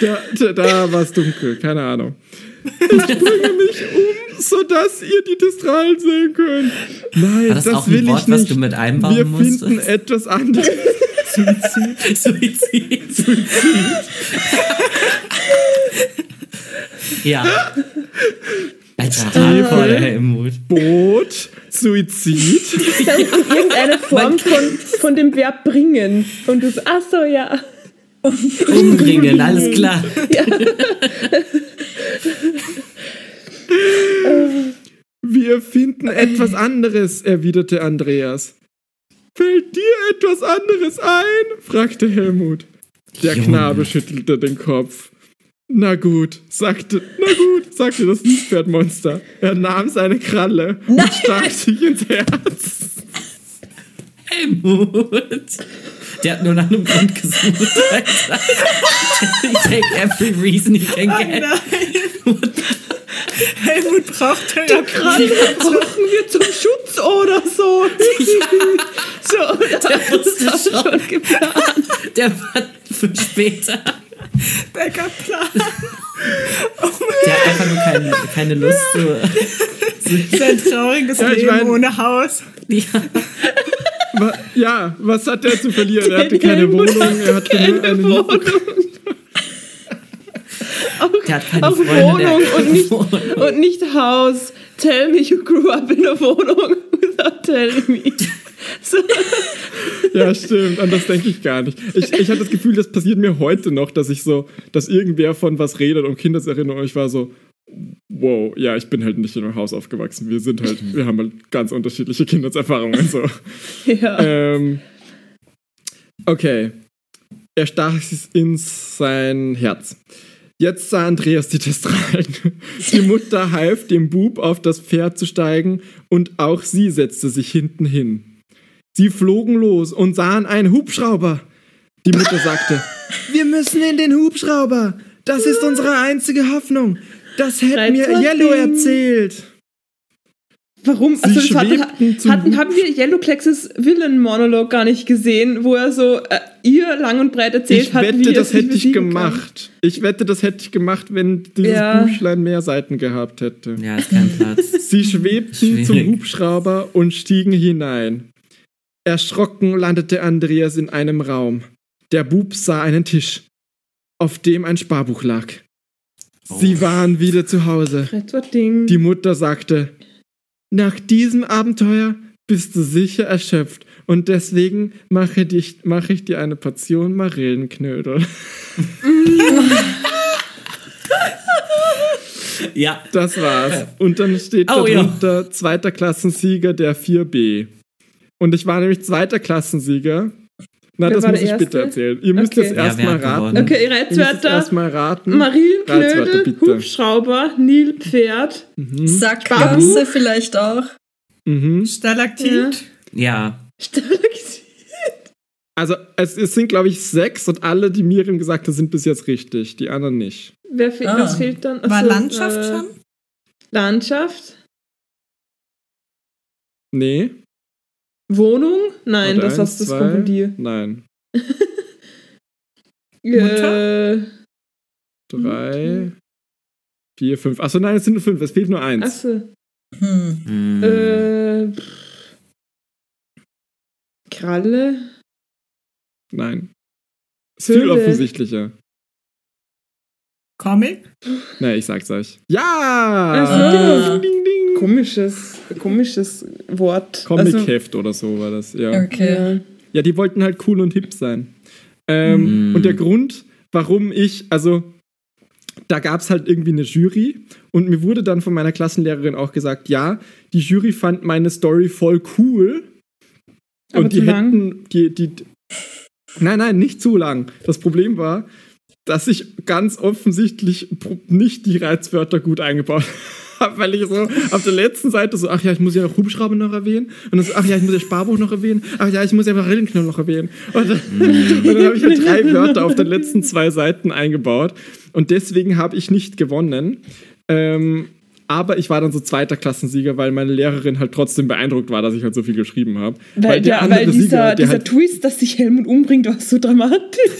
Da, da, da war es dunkel, keine Ahnung. Ich bringe mich um, sodass ihr die Testralen sehen könnt. Nein, War das, das, auch will ein Wort, ich nicht. was du mit einbauen Wir musstest? finden etwas anderes. Suizid. Suizid. ja. Alter, hardcore, der Helmut. Boot, Suizid. Irgendeine Form von, von dem Verb bringen. Und du ach so, ja. Umbringen, alles klar. Wir finden etwas anderes, erwiderte Andreas. Fällt dir etwas anderes ein? fragte Helmut. Der Junge. Knabe schüttelte den Kopf. Na gut, sagte, na gut, sagte das Niespferdmonster. Er nahm seine Kralle und stach sich ins Herz. Helmut. Der hat nur nach einem Grund gesucht, Alter. He take every reason he can get. Helmut braucht Therapie. Brauchen wir zum Schutz oder so? so, Der wusste schon. schon geplant. Der war für später. Backup-Plan. Der hat einfach nur keine, keine Lust zu. Sein trauriges Ja, Leben mein- ohne Haus. Ja. Ja, was hat er zu verlieren? Er hatte keine Helmut Wohnung, er hatte nur Keine eine Wohnung. Der hat keine Auch Freunde. Wohnung und nicht, Wohnung. und nicht Haus. Tell me you grew up in a Wohnung without telling me. So. Ja, stimmt. An das denke ich gar nicht. Ich, ich habe das Gefühl, das passiert mir heute noch, dass ich so, dass irgendwer von was redet und Kindeserinnerung. Ich war so, wow, ja, ich bin halt nicht in einem Haus aufgewachsen. Wir sind halt, wir haben halt ganz unterschiedliche Kindheitserfahrungen. So. Ja. Ähm, okay. Er stach es in sein Herz. Jetzt sah Andreas die Testralen. Die Mutter half dem Bub auf das Pferd zu steigen und auch sie setzte sich hinten hin. Sie flogen los und sahen einen Hubschrauber. Die Mutter sagte, wir müssen in den Hubschrauber. Das ist unsere einzige Hoffnung. Das hätte mir Yellow erzählt. Warum? Sie Also das hat, schwebten zum hatten, haben wir Yellow Klexes Villain-Monolog gar nicht gesehen, wo er so äh, ihr lang und breit erzählt Ich hat, wette, wie er das hätte ich gemacht. Ich wette, das hätte ich gemacht, wenn dieses Ja. Büchlein mehr Seiten gehabt hätte. Ja, ist kein Platz. Sie schwebten Schwierig. zum Hubschrauber und stiegen hinein. Erschrocken landete Andreas in einem Raum. Der Bub sah einen Tisch, auf dem ein Sparbuch lag. Sie Oh. waren wieder zu Hause. Die Mutter sagte, nach diesem Abenteuer bist du sicher erschöpft und deswegen mache, dich, mache ich dir eine Portion Marillenknödel. Ja. Das war's. Und dann steht Oh, ja. darunter zweiter Klassensieger der 4b. Und ich war nämlich zweiter Klassensieger. Na, Wer das war muss ich bitte Erste? erzählen. Ihr müsst Okay. jetzt Ja, erstmal hat raten. Okay, Ihr müsst jetzt Reizwörter. erstmal raten. Bitte. Hubschrauber, Nilpferd. Mhm. Sackgasse vielleicht auch. Mhm. Stalaktit. Ja. Stalaktit. Also es, es sind, glaube ich, sechs und alle, die Miriam gesagt hat, sind bis jetzt richtig. Die anderen nicht. Wer fe Ah. Was fehlt dann? War Achso, Landschaft äh, schon? Landschaft? Nee. Wohnung? Nein, Warte, das, eins, hast, das zwei. kommt von dir. Nein. Äh, Drei. Vier, fünf. Achso, nein, es sind nur fünf. Es fehlt nur eins. achso. Hm. Hm. Äh, pff. Kralle? Nein. Ist viel offensichtlicher. Comic? Na, ich sag's euch. Ja! Ach Komisches, komisches Wort. Also, Comic-Heft oder so war das, ja. Okay. ja. Ja, die wollten halt cool und hip sein. Ähm, Mhm. Und der Grund, warum ich, also da gab es halt irgendwie eine Jury und mir wurde dann von meiner Klassenlehrerin auch gesagt, ja, die Jury fand meine Story voll cool. Aber und die zu lang? hätten, die, die, nein, nein, nicht zu lang. Das Problem war, dass ich ganz offensichtlich nicht die Reizwörter gut eingebaut habe, weil ich so auf der letzten Seite so, ach ja, ich muss ja noch Hubschrauber noch erwähnen und dann so, ach ja, ich muss ja Sparbuch noch erwähnen, ach ja, ich muss ja Marillenknödel noch erwähnen. Und dann, und dann habe ich halt drei Wörter auf den letzten zwei Seiten eingebaut und deswegen habe ich nicht gewonnen. Ähm, aber ich war dann so zweiter Klassensieger, weil meine Lehrerin halt trotzdem beeindruckt war, dass ich halt so viel geschrieben habe. Weil, der ja, andere weil dieser, Sieger, der dieser halt Twist, dass sich Helmut umbringt, war so dramatisch.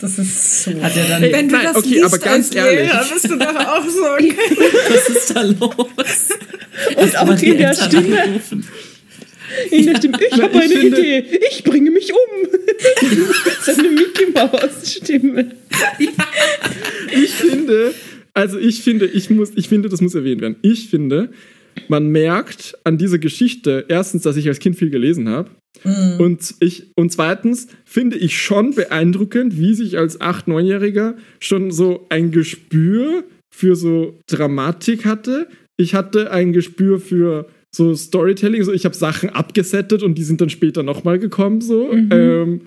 Das ist so. Hat er dann. Wenn du Nein, das okay, liest aber ganz als ehrlich. Lehrer, bist du doch auch so, okay. Was ist da los? Und auch Die in der Stimme. angerufen. In der Stimme. Ich habe eine finde- Idee. Ich bringe mich um. Seine Mickey Maus Stimme. ich finde, also ich finde, ich muss, ich finde, das muss erwähnt werden. Ich finde, man merkt an dieser Geschichte erstens, dass ich als Kind viel gelesen habe. Und, ich, und zweitens finde ich schon beeindruckend, wie sich als 8-, 9-Jähriger schon so ein Gespür für so Dramatik hatte. Ich hatte ein Gespür für so Storytelling, so ich habe Sachen abgesettet und die sind dann später nochmal gekommen, so. Mhm. Ähm,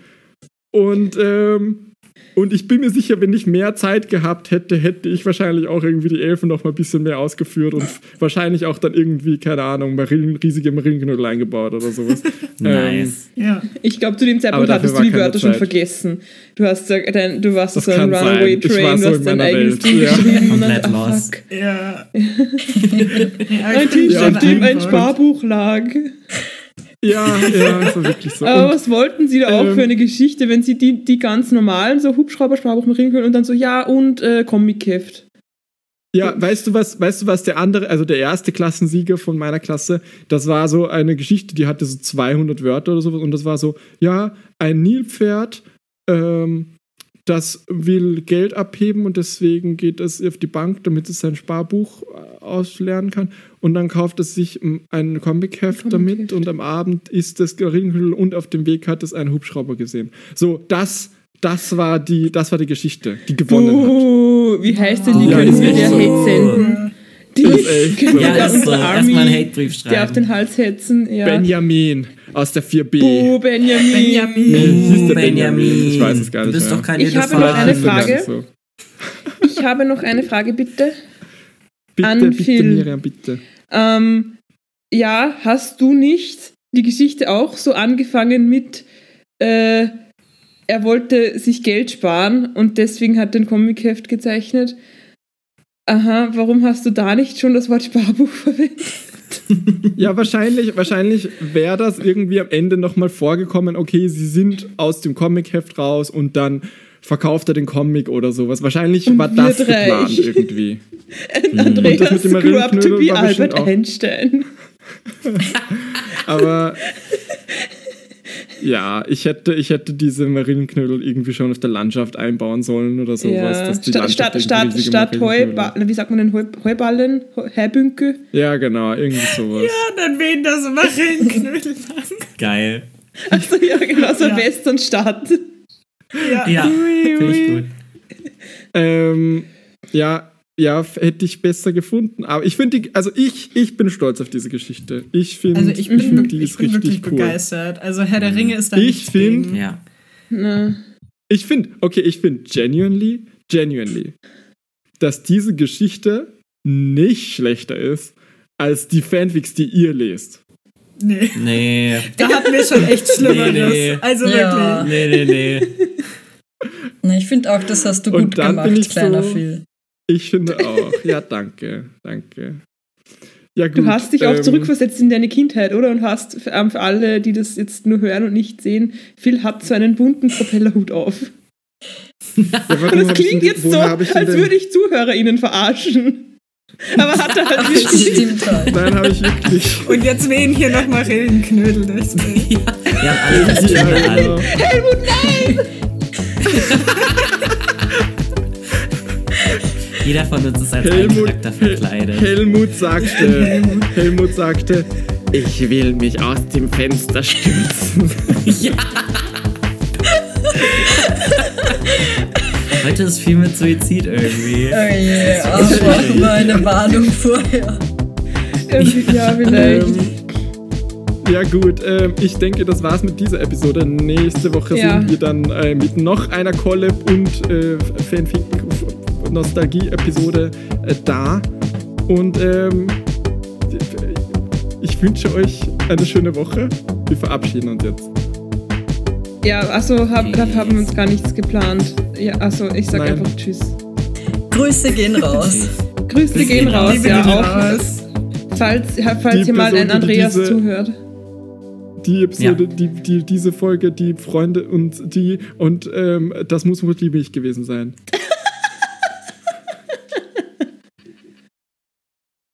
und, ähm, und ich bin mir sicher, wenn ich mehr Zeit gehabt hätte, hätte ich wahrscheinlich auch irgendwie die Elfen noch mal ein bisschen mehr ausgeführt und wahrscheinlich auch dann irgendwie, keine Ahnung, Marillen, riesige Marillenknödel eingebaut oder sowas. Ähm, Nice. Ja. Ich glaube, zu dem Zeitpunkt hattest du die Wörter schon Zeit. vergessen. Du, hast, ja dein, du warst Das so ein kann sein. Runaway Ich war Train, so du in hast dein meiner eigenes Welt. Ding Ja. geschrieben. und Komplett ah, lost. fuck. Ja. Ein Tisch, Ja, auf dem ein. Sparbuch lag. Ja, ja, das war wirklich so. Aber Und, was wollten sie da auch ähm, für eine Geschichte, wenn sie die, die ganz normalen, so Hubschrauber, Sparbuch, Marienkühl und dann so, ja, und äh, Comic-Heft. ja, weißt du was, weißt du was, der andere, also der erste Klassensieger von meiner Klasse, das war so eine Geschichte, die hatte so 200 Wörter oder sowas und das war so, ja, ein Nilpferd, ähm, das will Geld abheben und deswegen geht es auf die Bank, damit es sein Sparbuch äh, auslernen kann. Und dann kauft es sich ähm, ein Comic-Heft Comic-Heft. damit und am Abend isst es Marillenknödel und auf dem Weg hat es einen Hubschrauber gesehen. So, das, das war die, das war die Geschichte, die gewonnen hat. Oh, wie heißt denn die? Ja, Können ist wir dir so. Hate senden? Die Das ist echt können so. Ja, ist so. Erstmal einen Army, Hatebrief der auf den schreiben. Hals hetzen. Ja. Benjamin aus der 4b. Oh, Benjamin. Benjamin. Der Benjamin. Ich weiß es gar nicht Du bist mehr. doch kein Ich habe noch eine Frage. Ich habe noch eine Frage, bitte. Bitte, An bitte. Miriam, bitte. Ähm, ja, hast du nicht die Geschichte auch so angefangen mit, äh, er wollte sich Geld sparen und deswegen hat ein Comic-Heft gezeichnet? Aha, warum hast du da nicht schon das Wort Sparbuch verwendet? Ja, wahrscheinlich, wahrscheinlich wäre das irgendwie am Ende nochmal vorgekommen, okay, sie sind aus dem Comic-Heft raus und dann verkauft er den Comic oder sowas. Wahrscheinlich Und war das wird geplant reich. irgendwie. Und das Andreas mit dem grew up to be Albert Einstein. Aber Ja, ich hätte, ich hätte diese Marillenknödel irgendwie schon auf der Landschaft einbauen sollen oder sowas. Ja. dass die Statt, Landschaft statt, irgendwie statt, statt Heuba wie sagt man denn, Heu, Heuballen, Heu- Heubünke? Ja, genau, irgendwie sowas. Ja, dann wen das Marillenknödel machen. Geil. Achso, ja, genau, so Ja. Westernstadt. Ja. Ja, finde ich gut. Ähm, ja, ja, hätte ich besser gefunden. Aber ich finde, die- also ich, ich bin stolz auf diese Geschichte. Ich finde, Also ich bin, find, wirklich, die ich ist bin wirklich richtig cool. begeistert. Also Herr der Ringe ist da Ich find- gegen. Ja. Na. Ich finde, okay, ich finde genuinely, genuinely, dass diese Geschichte nicht schlechter ist als die Fanfics, die ihr lest. Nee. Nee. Da hatten wir schon echt Schlimmeres. Nee, nee. Also Ja. wirklich. Nee, nee, nee. Na, Ich finde auch, das hast du Und gut dann bin gemacht, ich kleiner so- Phil. Ich finde auch. Ja, danke, danke. Ja, gut, Du hast dich auch ähm, zurückversetzt in deine Kindheit, oder? Und hast für, ähm, für alle, die das jetzt nur hören und nicht sehen, Phil hat so einen bunten Propellerhut auf. Ja, Und es ich klingt jetzt so, als würde ich ZuhörerInnen verarschen. Aber hat er halt. Stimmt halt. Nein, habe ich wirklich. Und jetzt wehen hier noch Marillenknödel durchs Bild. Wir haben alle Kostüme Ja, an. genau. Helmut, nein! Jeder von uns ist als Helmut, Charakter verkleidet. Helmut sagte, Helmut sagte, ich will mich aus dem Fenster stürzen. ja. Heute ist viel mit Suizid irgendwie. Oh je, aber war eine Warnung vorher. Irgendwie, Ja, vielleicht. Ähm, ja gut, ähm, ich denke, das war's mit dieser Episode. Nächste Woche Ja. sind wir dann äh, mit noch einer Collab und äh, Fanfic-Nostalgie-Episode äh, da. Und ähm, ich wünsche euch eine schöne Woche. Wir verabschieden uns jetzt. Ja, achso, hab, da haben wir uns gar nichts geplant. Ja, achso, ich sag Nein. einfach Tschüss. Grüße gehen raus. Grüße gehen raus, ja auch. raus. Falls, falls hier mal ein Andreas diese- zuhört. Die Episode, die, die, diese Folge, die Freunde und die und ähm, das muss wohl liebe ich gewesen sein.